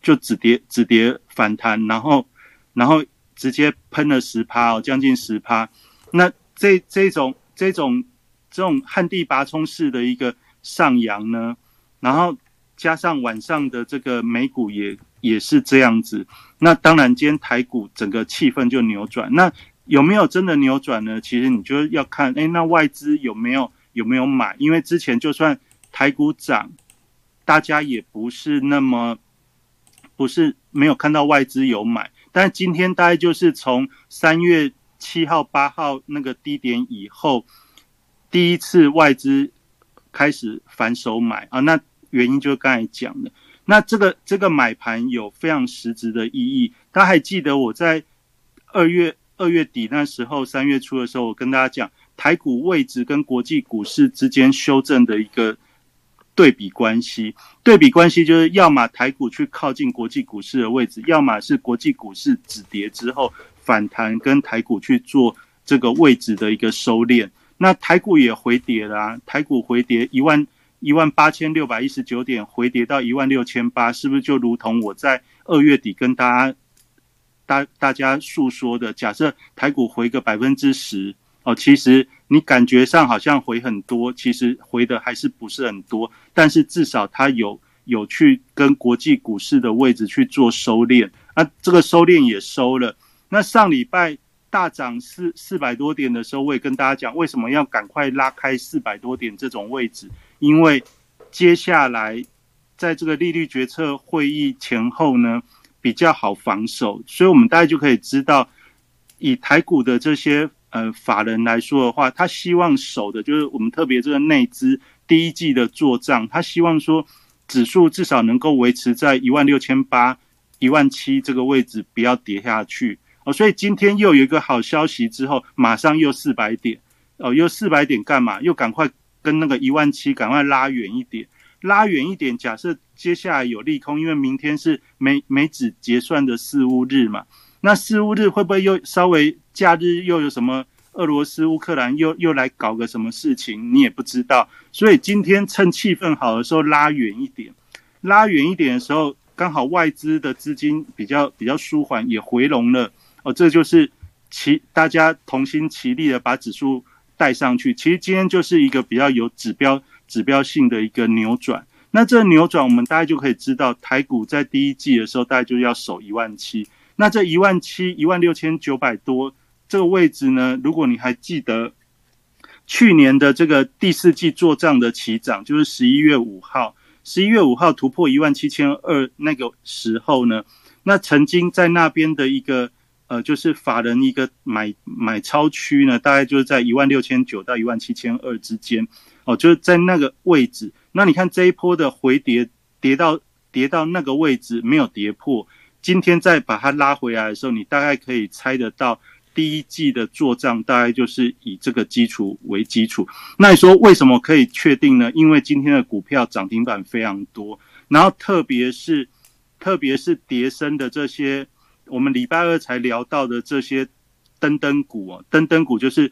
就止跌止跌反弹，然后然后直接喷了十趴哦，将近十趴，那。这这种这种这种旱地拔葱式的一个上扬呢，然后加上晚上的这个美股也也是这样子，那当然今天台股整个气氛就扭转。那有没有真的扭转呢？其实你就要看，哎，那外资有没有有没有买？因为之前就算台股涨，大家也不是那么不是没有看到外资有买，但今天大概就是从三月。七号、八号那个低点以后，第一次外资开始反手买啊，那原因就是刚才讲的。那这个这个买盘有非常实质的意义。大家还记得我在二月二月底那时候，三月初的时候，我跟大家讲台股位置跟国际股市之间修正的一个对比关系。对比关系就是要么台股去靠近国际股市的位置，要么是国际股市止跌之后。反弹跟台股去做这个位置的一个收敛，那台股也回跌啦，台股回跌一万一万八千六百一十九点，回跌到一万六千八，是不是就如同我在二月底跟大家大大家诉说的，假设台股回个百分之十，哦，其实你感觉上好像回很多，其实回的还是不是很多，但是至少它有有去跟国际股市的位置去做收敛，那这个收敛也收了。那上礼拜大涨四四百多点的时候，我也跟大家讲，为什么要赶快拉开四百多点这种位置，因为接下来在这个利率决策会议前后呢，比较好防守，所以我们大概就可以知道，以台股的这些。呃，法人来说的话，他希望守的就是我们特别这个内资第一季的做账，他希望说指数至少能够维持在一万六千八、一万七这个位置，不要跌下去哦。所以今天又有一个好消息之后，马上又四百点哦，又四百点干嘛？又赶快跟那个一万七赶快拉远一点，拉远一点。假设接下来有利空，因为明天是美美指结算的四五日嘛。那四五日会不会又稍微假日又有什么俄罗斯乌克兰又又来搞个什么事情？你也不知道。所以今天趁气氛好的时候拉远一点，拉远一点的时候，刚好外资的资金比较比较舒缓，也回笼了。哦，这就是齐大家同心齐力的把指数带上去。其实今天就是一个比较有指标指标性的一个扭转。那这扭转，我们大家就可以知道，台股在第一季的时候，大概就要守一万七。那这一万七一万六千九百多这个位置呢？如果你还记得去年的这个第四季做账的起涨，就是十一月五号，十一月五号突破一万七千二那个时候呢，那曾经在那边的一个呃，就是法人一个买买超区呢，大概就是在一万六千九到一万七千二之间哦，就是在那个位置。那你看这一波的回跌，跌到跌到那个位置没有跌破。今天再把它拉回来的时候，你大概可以猜得到，第一季的做账大概就是以这个基础为基础。那你说为什么可以确定呢？因为今天的股票涨停板非常多，然后特别是特别是叠升的这些，我们礼拜二才聊到的这些登登股啊，登登股就是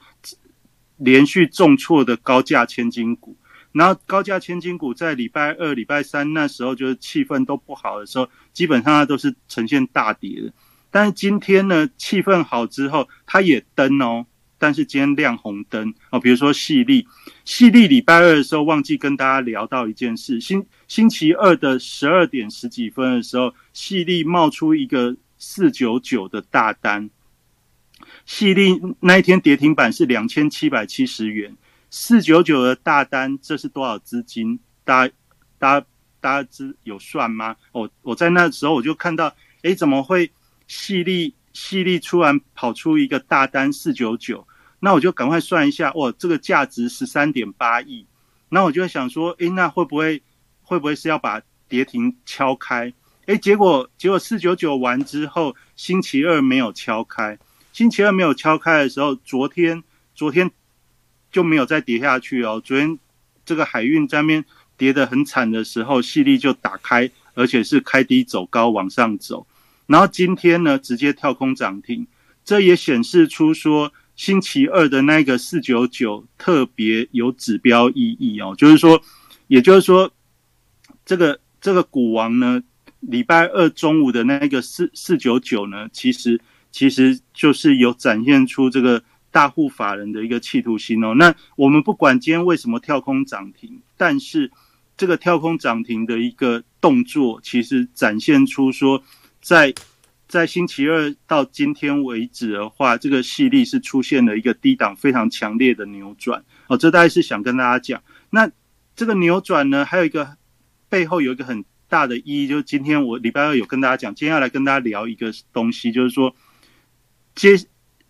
连续重挫的高价千金股。然后高价千金股在礼拜二、礼拜三那时候就是气氛都不好的时候，基本上它都是呈现大跌的。但是今天呢，气氛好之后，它也登哦。但是今天亮红灯哦，比如说细粒，细粒礼拜二的时候忘记跟大家聊到一件事，星星期二的十二点十几分的时候，细粒冒出一个四九九的大单，细粒那一天跌停板是两千七百七十元。四九九的大单，这是多少资金？大家、大家、大家知有算吗？我我在那时候我就看到，哎，怎么会细粒细粒突然跑出一个大单四九九？那我就赶快算一下，哇，这个价值十三点八亿。那我就想说，哎，那会不会会不会是要把跌停敲开？哎，结果结果四九九完之后，星期二没有敲开。星期二没有敲开的时候，昨天昨天。就没有再跌下去哦。昨天这个海运在面跌得很惨的时候，细粒就打开，而且是开低走高往上走。然后今天呢，直接跳空涨停，这也显示出说星期二的那个四九九特别有指标意义哦。就是说，也就是说，这个这个股王呢，礼拜二中午的那个四四九九呢，其实其实就是有展现出这个。大户法人的一个企图心哦，那我们不管今天为什么跳空涨停，但是这个跳空涨停的一个动作，其实展现出说，在在星期二到今天为止的话，这个细力是出现了一个低档非常强烈的扭转哦，这大概是想跟大家讲。那这个扭转呢，还有一个背后有一个很大的意义，就是今天我礼拜二有跟大家讲，今天要来跟大家聊一个东西，就是说接。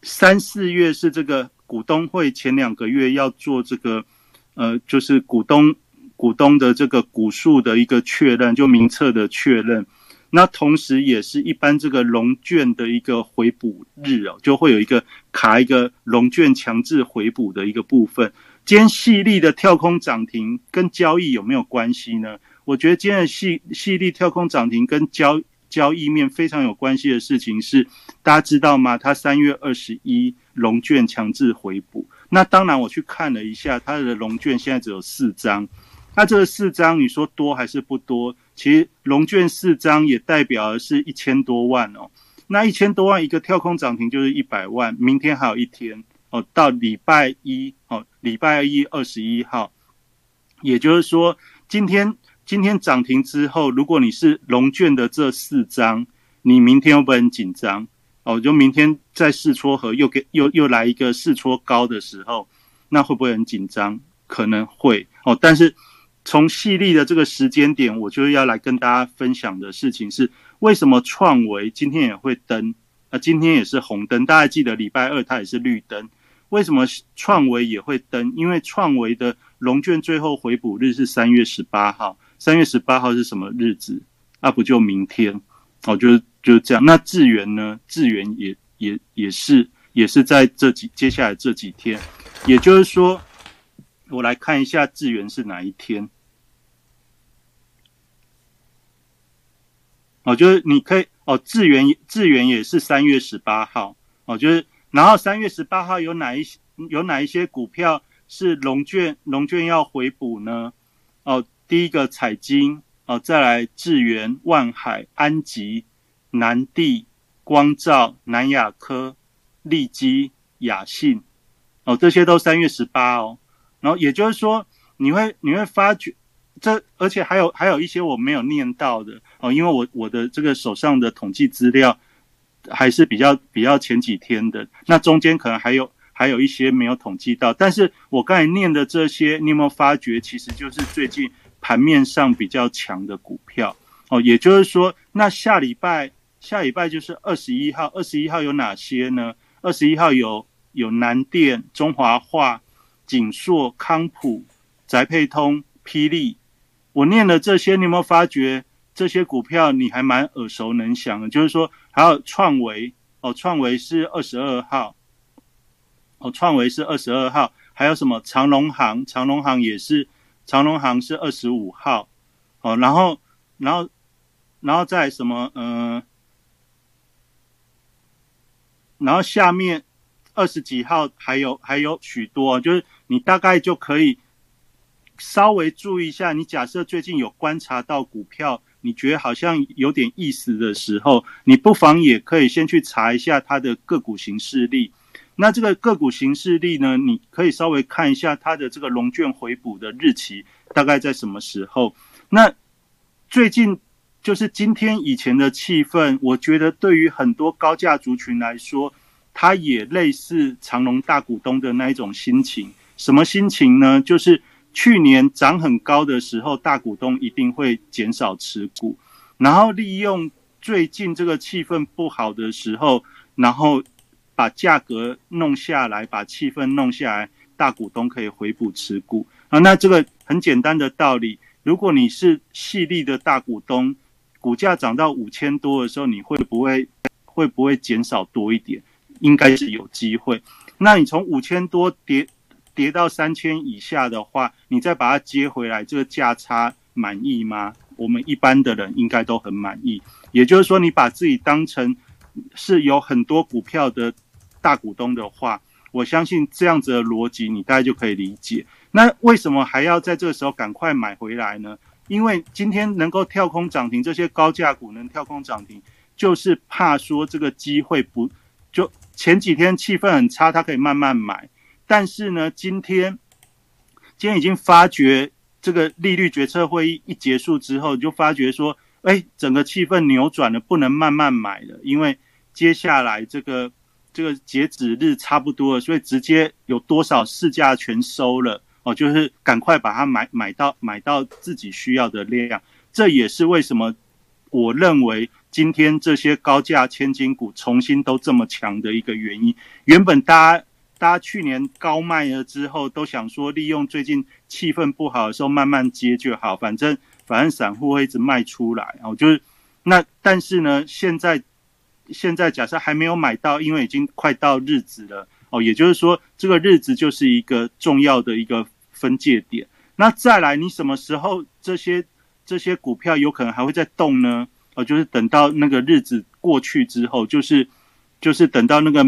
三四月是这个股东会前两个月要做这个，呃，就是股东股东的这个股数的一个确认，就名册的确认。那同时也是一般这个龙卷的一个回补日哦，就会有一个卡一个龙卷强制回补的一个部分。今天细粒的跳空涨停跟交易有没有关系呢？我觉得今天的细细粒跳空涨停跟交交易面非常有关系的事情是，大家知道吗？它三月二十一龙卷强制回补。那当然，我去看了一下，它的龙卷现在只有四张。那这四张，你说多还是不多？其实龙卷四张也代表的是一千多万哦。那一千多万一个跳空涨停就是一百万，明天还有一天哦到礼拜一哦礼拜一二十一号，也就是说今天今天涨停之后，如果你是龙卷的这四张，你明天会不会很紧张？哦，就明天在试撮和又给又又来一个试撮高的时候，那会不会很紧张？可能会哦，但是从细粒的这个时间点，我就要来跟大家分享的事情是，为什么创维今天也会登？啊，今天也是红灯。大家记得礼拜二它也是绿灯，为什么创维也会登？因为创维的龙卷最后回补日是三月十八号，三月十八号是什么日子？那不就明天？哦，就是就是这样。那智源呢？智源也也也是也是在这几接下来这几天，也就是说。我来看一下智源是哪一天。哦，就是你可以哦，智源智源也是三月十八号哦，就是然后三月十八号有哪一些有哪一些股票是龙卷龙卷要回补呢？哦，第一个彩金哦，再来智源、万海、安吉、南地、光照、南亚科、利基、雅信。哦，这些都三月十八哦。然后也就是说，你会你会发觉，这而且还有还有一些我没有念到的。哦，因为我我的这个手上的统计资料还是比较比较前几天的，那中间可能还有还有一些没有统计到，但是我刚才念的这些，你有没有发觉，其实就是最近盘面上比较强的股票哦，也就是说，那下礼拜下礼拜就是二十一号，二十一号有哪些呢？二十一号有有南电、中华化。锦硕、康普、宅配通、霹雳，我念的这些，你有没有发觉这些股票你还蛮耳熟能详的？就是说，还有创维哦，创维是二十二号，哦，创维是二十二号，还有什么长隆行？长隆行也是，长隆行是二十五号，哦，然后，然后，然后再什么？嗯，然后下面。二十几号还有还有许多，就是你大概就可以稍微注意一下。你假设最近有观察到股票，你觉得好像有点意思的时候，你不妨也可以先去查一下它的个股形势力。那这个个股形势力呢，你可以稍微看一下它的这个龙卷回补的日期大概在什么时候。那最近就是今天以前的气氛，我觉得对于很多高价族群来说。它也类似长隆大股东的那一种心情，什么心情呢？就是去年涨很高的时候，大股东一定会减少持股，然后利用最近这个气氛不好的时候，然后把价格弄下来，把气氛弄下来，大股东可以回补持股啊。那这个很简单的道理，如果你是细粒的大股东，股价涨到五千多的时候，你会不会会不会减少多一点？应该是有机会。那你从五千多跌跌到三千以下的话，你再把它接回来，这个价差满意吗？我们一般的人应该都很满意。也就是说，你把自己当成是有很多股票的大股东的话，我相信这样子的逻辑，你大概就可以理解。那为什么还要在这个时候赶快买回来呢？因为今天能够跳空涨停，这些高价股能跳空涨停，就是怕说这个机会不就。前几天气氛很差，他可以慢慢买，但是呢，今天今天已经发觉这个利率决策会议一结束之后，就发觉说，哎，整个气氛扭转了，不能慢慢买了，因为接下来这个这个截止日差不多了，所以直接有多少市价全收了哦，就是赶快把它买买到买到自己需要的量，这也是为什么我认为。今天这些高价千金股重新都这么强的一个原因，原本大家大家去年高卖了之后，都想说利用最近气氛不好的时候慢慢接就好，反正反正散户会一直卖出来，哦，就是那但是呢，现在现在假设还没有买到，因为已经快到日子了，哦，也就是说这个日子就是一个重要的一个分界点。那再来，你什么时候这些这些股票有可能还会再动呢？哦，就是等到那个日子过去之后，就是就是等到那个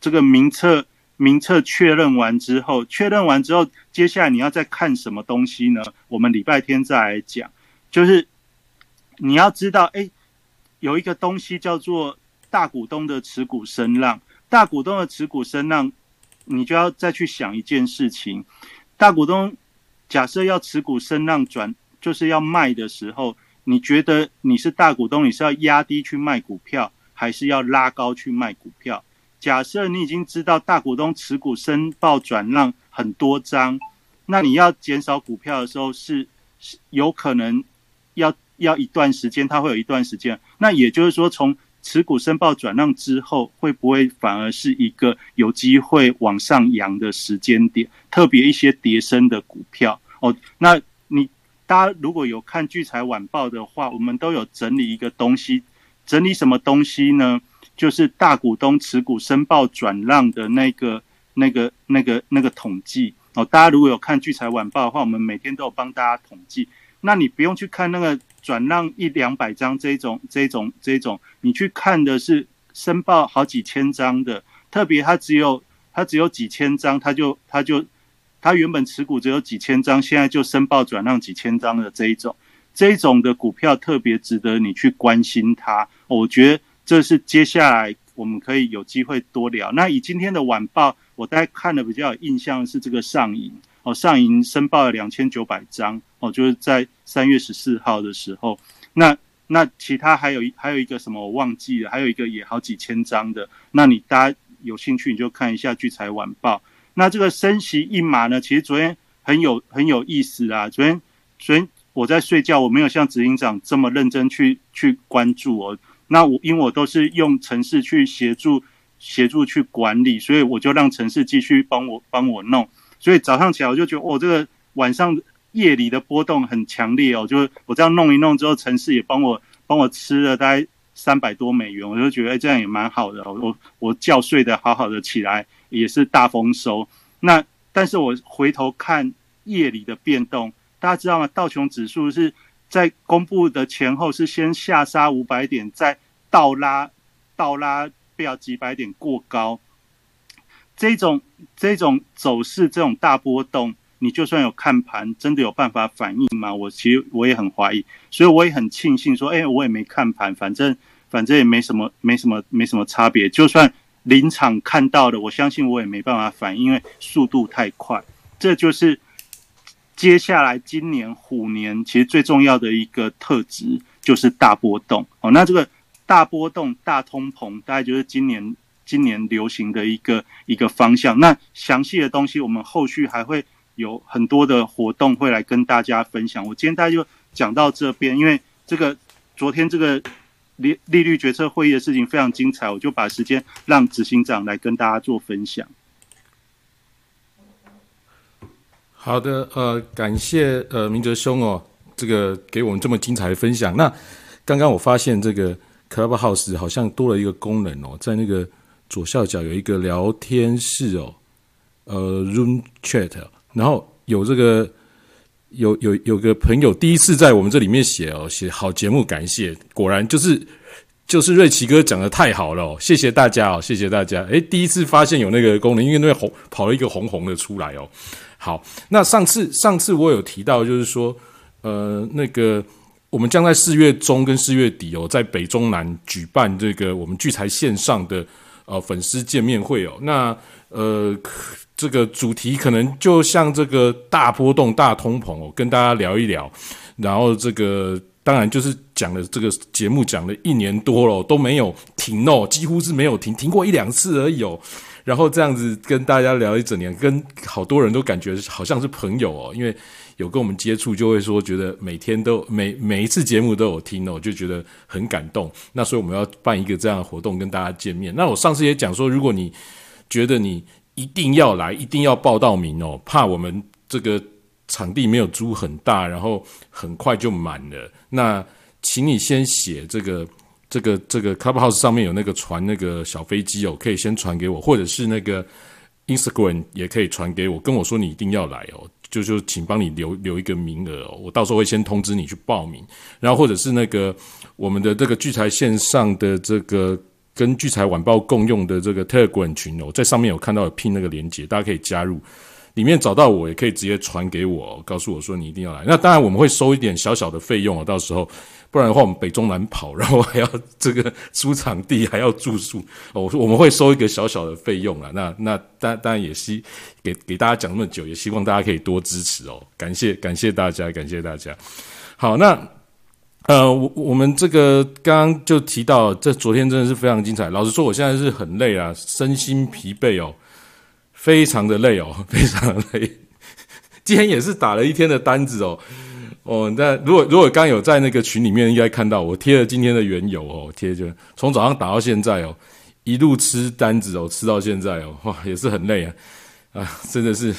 这个名册名册确认完之后，确认完之后，接下来你要再看什么东西呢？我们礼拜天再来讲。就是你要知道，哎，有一个东西叫做大股东的持股声浪，大股东的持股声浪你就要再去想一件事情：大股东假设要持股升浪转，就是要卖的时候，你觉得你是大股东，你是要压低去卖股票，还是要拉高去卖股票？假设你已经知道大股东持股申报转让很多张，那你要减少股票的时候，是是有可能要要一段时间，它会有一段时间。那也就是说，从持股申报转让之后，会不会反而是一个有机会往上扬的时间点？特别一些叠升的股票哦。那你大家如果有看聚财晚报的话，我们都有整理一个东西，整理什么东西呢？就是大股东持股申报转让的那个、那个、那个、那个统计哦。大家如果有看聚财晚报的话，我们每天都有帮大家统计。那你不用去看那个。转让一两百张这种、这种、这种，你去看的是申报好几千张的，特别它只有它只有几千张，它就它就它原本持股只有几千张，现在就申报转让几千张的这一种，这一种的股票特别值得你去关心它。我觉得这是接下来我们可以有机会多聊。那以今天的晚报，我大概看的比较有印象是这个上影。哦，上银申报了两千九百张，哦，就是在三月十四号的时候，那那其他还有一还有一个什么我忘记了，还有一个也好几千张的，那你大家有兴趣你就看一下聚财晚报。那这个升息一码呢，其实昨天很有很有意思啊。昨天昨天我在睡觉，我没有像执行长这么认真去去关注哦。那我因为我都是用城市去协助协助去管理，所以我就让城市继续帮我帮我弄。所以早上起来我就觉得，哦，这个晚上夜里的波动很强烈哦。就是我这样弄一弄之后，城市也帮我帮我吃了大概三百多美元，我就觉得这样也蛮好的。我我觉睡得好好的起来，也是大丰收。那但是我回头看夜里的变动，大家知道吗？道琼指数是在公布的前后是先下杀五百点，再倒拉倒拉不要几百点过高。这种这种走势，这种大波动，你就算有看盘，真的有办法反应吗？我其实我也很怀疑，所以我也很庆幸说，哎，我也没看盘，反正反正也没什么没什么没什么差别。就算临场看到的，我相信我也没办法反应，因为速度太快。这就是接下来今年虎年其实最重要的一个特质，就是大波动。哦，那这个大波动、大通膨，大概就是今年。今年流行的一个一个方向，那详细的东西我们后续还会有很多的活动会来跟大家分享。我今天大家就讲到这边，因为这个昨天这个利利率决策会议的事情非常精彩，我就把时间让执行长来跟大家做分享。好的，呃，感谢呃明哲兄哦，这个给我们这么精彩的分享。那刚刚我发现这个 Clubhouse 好像多了一个功能哦，在那个。左下角有一个聊天室哦，呃，Room Chat，然后有这个有有有个朋友第一次在我们这里面写哦，写好节目，感谢，果然就是就是瑞奇哥讲的太好了，谢谢大家哦，谢谢大家，诶，第一次发现有那个功能，因为那个红跑了一个红红的出来哦，好，那上次上次我有提到就是说，呃，那个我们将在四月中跟四月底哦，在北中南举办这个我们聚财线上的。呃，粉丝见面会哦，那呃，这个主题可能就像这个大波动、大通膨哦，跟大家聊一聊。然后这个当然就是讲了这个节目讲了一年多了，都没有停哦，几乎是没有停，停过一两次而已哦。然后这样子跟大家聊一整年，跟好多人都感觉好像是朋友哦，因为。有跟我们接触，就会说觉得每天都每每一次节目都有听哦，就觉得很感动。那所以我们要办一个这样的活动跟大家见面。那我上次也讲说，如果你觉得你一定要来，一定要报到名哦，怕我们这个场地没有租很大，然后很快就满了。那请你先写这个这个这个 Clubhouse 上面有那个传那个小飞机哦，可以先传给我，或者是那个 Instagram 也可以传给我，跟我说你一定要来哦。就就请帮你留留一个名额哦，我到时候会先通知你去报名，然后或者是那个我们的这个聚财线上的这个跟聚财晚报共用的这个 Telegram 群哦，在上面有看到有拼那个链接，大家可以加入。里面找到我，也可以直接传给我，告诉我说你一定要来。那当然我们会收一点小小的费用哦，到时候不然的话我们北中南跑，然后还要这个租场地，还要住宿哦，我们会收一个小小的费用了。那那当当然也希给给大家讲那么久，也希望大家可以多支持哦，感谢感谢大家，感谢大家。好，那呃我我们这个刚刚就提到，这昨天真的是非常精彩。老实说，我现在是很累啊，身心疲惫哦。非常的累哦，非常的累。今天也是打了一天的单子哦，哦，那如果如果刚有在那个群里面，应该看到我贴了今天的原油哦，贴就从早上打到现在哦，一路吃单子哦，吃到现在哦，哇，也是很累啊，啊，真的是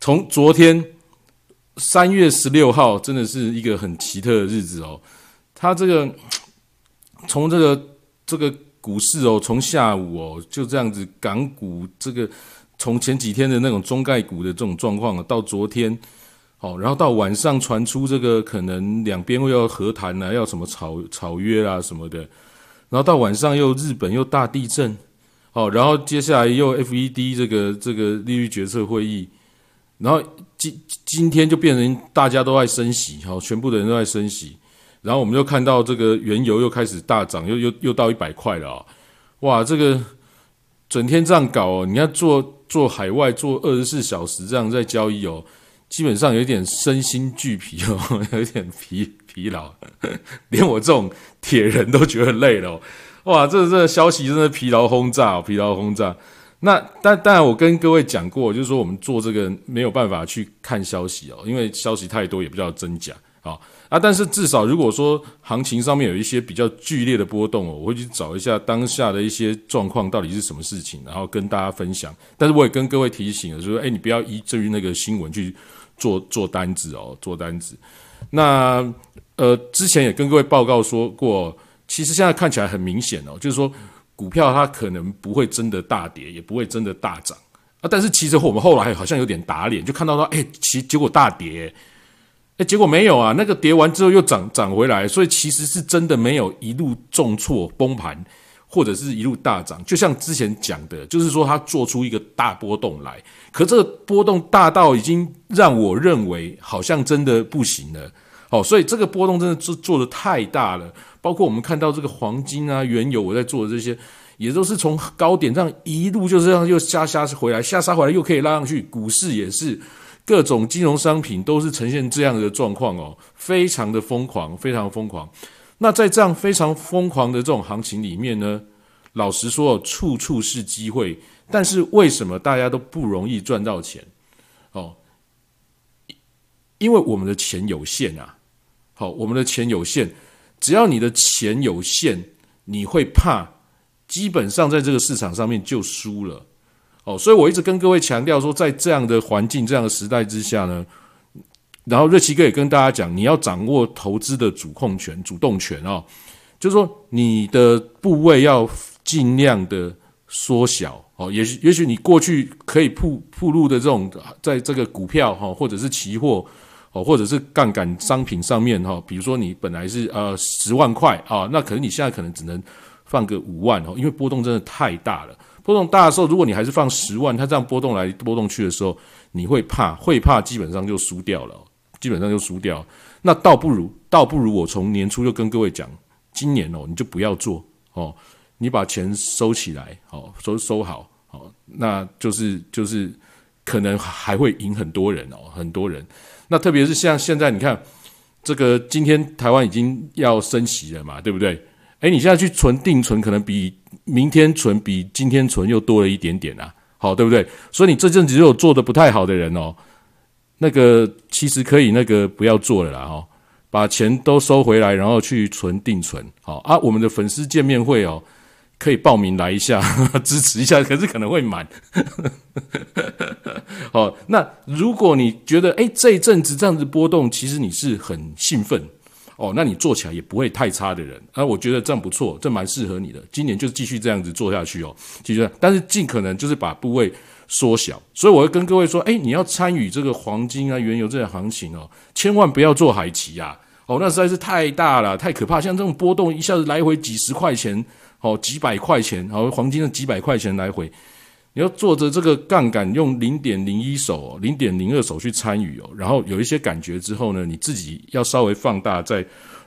从昨天三月十六号，真的是一个很奇特的日子哦。它这个从这个这个股市哦，从下午哦就这样子港股这个。从前几天的那种中概股的这种状况啊到昨天，哦，然后到晚上传出这个可能两边又要和谈啊，要什么草草约啊什么的，然后到晚上又日本又大地震，哦，然后接下来又 FED 这个这个利率决策会议，然后今今天就变成大家都在升息，好，全部的人都在升息，然后我们就看到这个原油又开始大涨，又又又到一百块了啊，哇，这个整天这样搞哦，你要做。做海外做二十四小时这样在交易哦，基本上有点身心俱疲哦，*laughs* 有点疲疲劳，*laughs* 连我这种铁人都觉得累了。哇，这这消息真的疲劳轰炸，疲劳轰炸。那但当然，我跟各位讲过，就是说我们做这个没有办法去看消息哦，因为消息太多也不知道真假啊。啊，但是至少如果说行情上面有一些比较剧烈的波动哦，我会去找一下当下的一些状况到底是什么事情，然后跟大家分享。但是我也跟各位提醒，就是说，哎，你不要依至于那个新闻去做做单子哦，做单子。那呃，之前也跟各位报告说过，其实现在看起来很明显哦，就是说股票它可能不会真的大跌，也不会真的大涨啊。但是其实我们后来好像有点打脸，就看到说，哎，其结果大跌。哎，结果没有啊，那个跌完之后又涨涨回来，所以其实是真的没有一路重挫崩盘，或者是一路大涨。就像之前讲的，就是说它做出一个大波动来，可这个波动大到已经让我认为好像真的不行了。哦，所以这个波动真的做做的太大了。包括我们看到这个黄金啊、原油，我在做的这些，也都是从高点这样一路就这样又下杀回来，下杀回来又可以拉上去，股市也是。各种金融商品都是呈现这样的状况哦，非常的疯狂，非常疯狂。那在这样非常疯狂的这种行情里面呢，老实说，处处是机会。但是为什么大家都不容易赚到钱？哦，因为我们的钱有限啊。好，我们的钱有限，只要你的钱有限，你会怕，基本上在这个市场上面就输了。哦，所以我一直跟各位强调说，在这样的环境、这样的时代之下呢，然后瑞奇哥也跟大家讲，你要掌握投资的主控权、主动权哦，就是说你的部位要尽量的缩小哦。也许也许你过去可以铺铺路的这种，在这个股票哈，或者是期货哦，或者是杠杆商品上面哈，比如说你本来是呃十万块啊，那可能你现在可能只能放个五万哦，因为波动真的太大了。波动大的时候，如果你还是放十万，它这样波动来波动去的时候，你会怕，会怕，基本上就输掉了，基本上就输掉。那倒不如，倒不如我从年初就跟各位讲，今年哦，你就不要做哦，你把钱收起来，哦，收收好，哦，那就是就是可能还会赢很多人哦，很多人。那特别是像现在，你看这个今天台湾已经要升息了嘛，对不对？诶，你现在去存定存，可能比。明天存比今天存又多了一点点啊，好对不对？所以你这阵子如果做的不太好的人哦，那个其实可以那个不要做了啦哈，把钱都收回来，然后去存定存，好啊。我们的粉丝见面会哦，可以报名来一下 *laughs* 支持一下，可是可能会满。*laughs* 好，那如果你觉得诶这一阵子这样子波动，其实你是很兴奋。哦，那你做起来也不会太差的人，啊，我觉得这样不错，这蛮适合你的。今年就继续这样子做下去哦，继续，但是尽可能就是把部位缩小。所以我会跟各位说，哎，你要参与这个黄金啊、原油这些行情哦，千万不要做海奇呀，哦，那实在是太大了，太可怕。像这种波动一下子来回几十块钱，哦，几百块钱，哦，黄金的几百块钱来回，你要做着这个杠杆，用零点零一手、零点零二手去参与哦，然后有一些感觉之后呢，你自己要稍微放大，再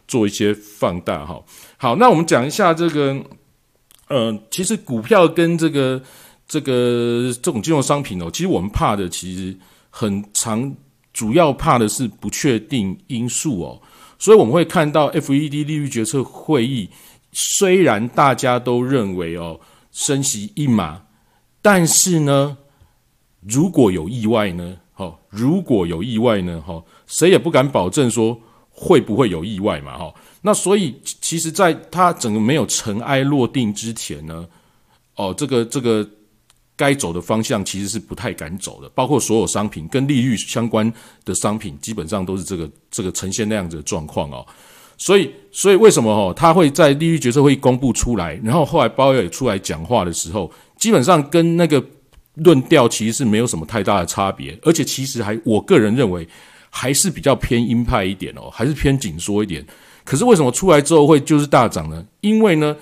做一些放大哈。好，那我们讲一下这个，呃，其实股票跟这个这个这种金融商品哦，其实我们怕的其实很长，主要怕的是不确定因素哦，所以我们会看到 FED 利率决策会议，虽然大家都认为哦，升息一码。但是呢，如果有意外呢？哈，如果有意外呢？哈，谁也不敢保证说会不会有意外嘛？哈，那所以其实，在它整个没有尘埃落定之前呢，哦，这个这个该走的方向其实是不太敢走的，包括所有商品跟利率相关的商品，基本上都是这个这个呈现那样子的状况哦。所以，所以为什么哦，他会在利率决策会议公布出来，然后后来鲍威尔出来讲话的时候？基本上跟那个论调其实是没有什么太大的差别，而且其实还我个人认为还是比较偏鹰派一点哦，还是偏紧缩一点。可是为什么出来之后会就是大涨呢？因为呢，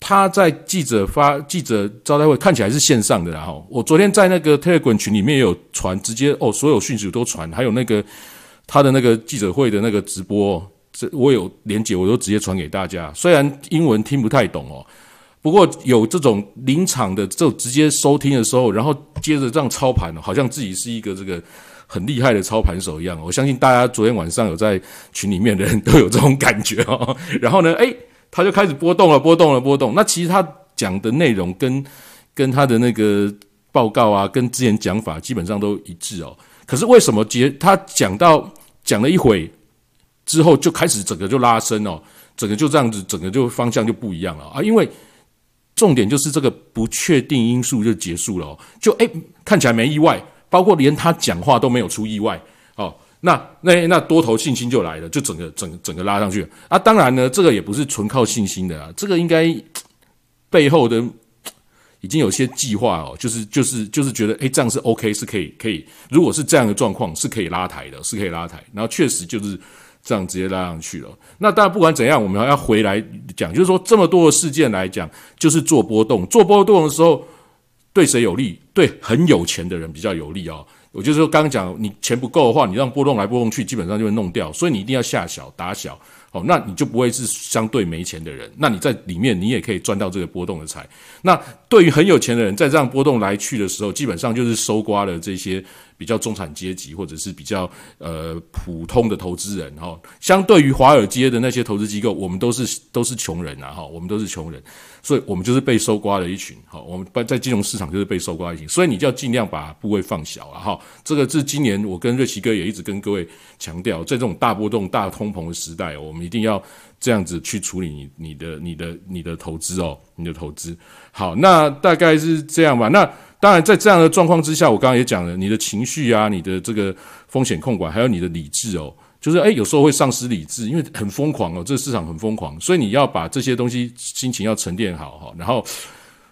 他在记者发记者招待会看起来是线上的，然后我昨天在那个 Telegram 群里面也有传，直接哦所有讯息都传，还有那个他的那个记者会的那个直播，这我有连接，我都直接传给大家。虽然英文听不太懂哦。不过有这种临场的就直接收听的时候，然后接着这样操盘，好像自己是一个这个很厉害的操盘手一样。我相信大家昨天晚上有在群里面的人都有这种感觉哦。然后呢，诶，他就开始波动了，波动了，波动。那其实他讲的内容跟跟他的那个报告啊，跟之前讲法基本上都一致哦。可是为什么结他讲到讲了一会之后，就开始整个就拉升哦，整个就这样子，整个就方向就不一样了啊，因为。重点就是这个不确定因素就结束了，就诶看起来没意外，包括连他讲话都没有出意外哦。那那那多头信心就来了，就整个整整个拉上去啊。当然呢，这个也不是纯靠信心的啊，这个应该背后的已经有些计划哦，就是就是就是觉得诶这样是 OK 是可以可以，如果是这样的状况是可以拉抬的，是可以拉抬。然后确实就是。这样直接拉上去了。那当然，不管怎样，我们要回来讲，就是说这么多的事件来讲，就是做波动。做波动的时候，对谁有利？对很有钱的人比较有利哦。我就是说，刚刚讲，你钱不够的话，你让波动来波动去，基本上就会弄掉。所以你一定要下小打小。哦，那你就不会是相对没钱的人，那你在里面你也可以赚到这个波动的财。那对于很有钱的人，在这样波动来去的时候，基本上就是收刮了这些比较中产阶级或者是比较呃普通的投资人哈。相对于华尔街的那些投资机构，我们都是都是穷人啊哈，我们都是穷人。所以我们就是被收刮的一群，好，我们在金融市场就是被收刮一群，所以你就要尽量把部位放小了哈。这个是今年我跟瑞奇哥也一直跟各位强调，在这种大波动、大通膨的时代，我们一定要这样子去处理你、你的、你的、你的投资哦，你的投资。好，那大概是这样吧。那当然，在这样的状况之下，我刚刚也讲了，你的情绪啊，你的这个风险控管，还有你的理智哦。就是诶，有时候会丧失理智，因为很疯狂哦，这个市场很疯狂，所以你要把这些东西心情要沉淀好哈。然后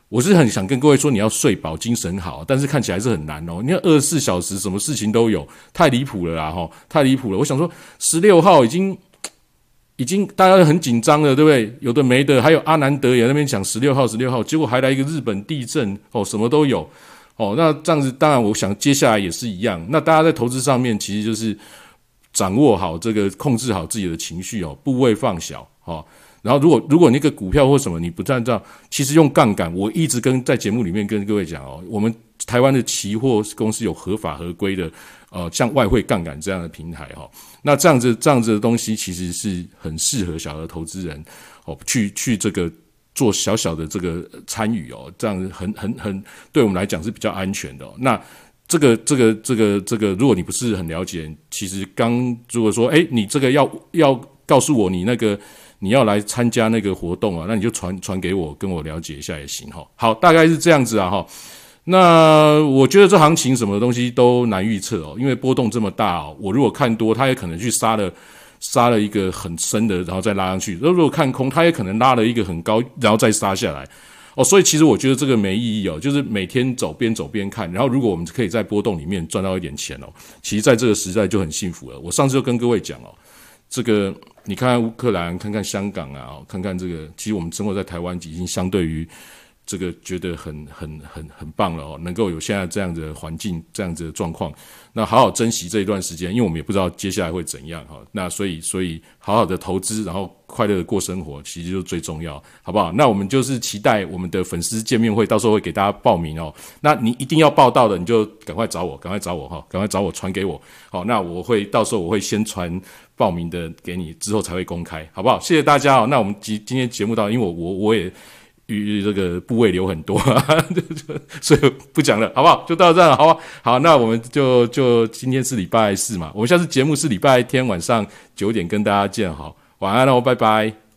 我是很想跟各位说，你要睡饱，精神好，但是看起来是很难哦。你看二十四小时什么事情都有，太离谱了啦哈，太离谱了。我想说，十六号已经已经大家都很紧张了，对不对？有的没的，还有阿南德也那边讲十六号十六号，结果还来一个日本地震哦，什么都有哦。那这样子，当然我想接下来也是一样。那大家在投资上面，其实就是。掌握好这个，控制好自己的情绪哦，部位放小哦。然后，如果如果那个股票或什么你不按照，其实用杠杆，我一直跟在节目里面跟各位讲哦，我们台湾的期货公司有合法合规的，呃，像外汇杠杆这样的平台哈。那这样子这样子的东西，其实是很适合小额投资人哦，去去这个做小小的这个参与哦，这样很很很对我们来讲是比较安全的。那这个这个这个这个，如果你不是很了解，其实刚如果说，哎，你这个要要告诉我你那个你要来参加那个活动啊，那你就传传给我，跟我了解一下也行哈。好，大概是这样子啊哈。那我觉得这行情什么东西都难预测哦，因为波动这么大哦。我如果看多，它也可能去杀了杀了一个很深的，然后再拉上去；那如果看空，它也可能拉了一个很高，然后再杀下来。哦，所以其实我觉得这个没意义哦，就是每天走边走边看，然后如果我们可以在波动里面赚到一点钱哦，其实在这个时代就很幸福了。我上次就跟各位讲哦，这个你看看乌克兰，看看香港啊，看看这个，其实我们生活在台湾已经相对于这个觉得很很很很棒了哦，能够有现在这样的环境，这样子的状况，那好好珍惜这一段时间，因为我们也不知道接下来会怎样哈。那所以所以好好的投资，然后快乐的过生活，其实就最重要，好不好？那我们就是期待我们的粉丝见面会，到时候会给大家报名哦。那你一定要报到的，你就赶快找我，赶快找我哈，赶快找我传给我。好，那我会到时候我会先传报名的给你，之后才会公开，好不好？谢谢大家哦。那我们今今天节目到，因为我我我也。与这个部位留很多，*laughs* 所以不讲了，好不好？就到这了，好吧？好，那我们就就今天是礼拜四嘛，我们下次节目是礼拜天晚上九点跟大家见，好，晚安喽，拜拜。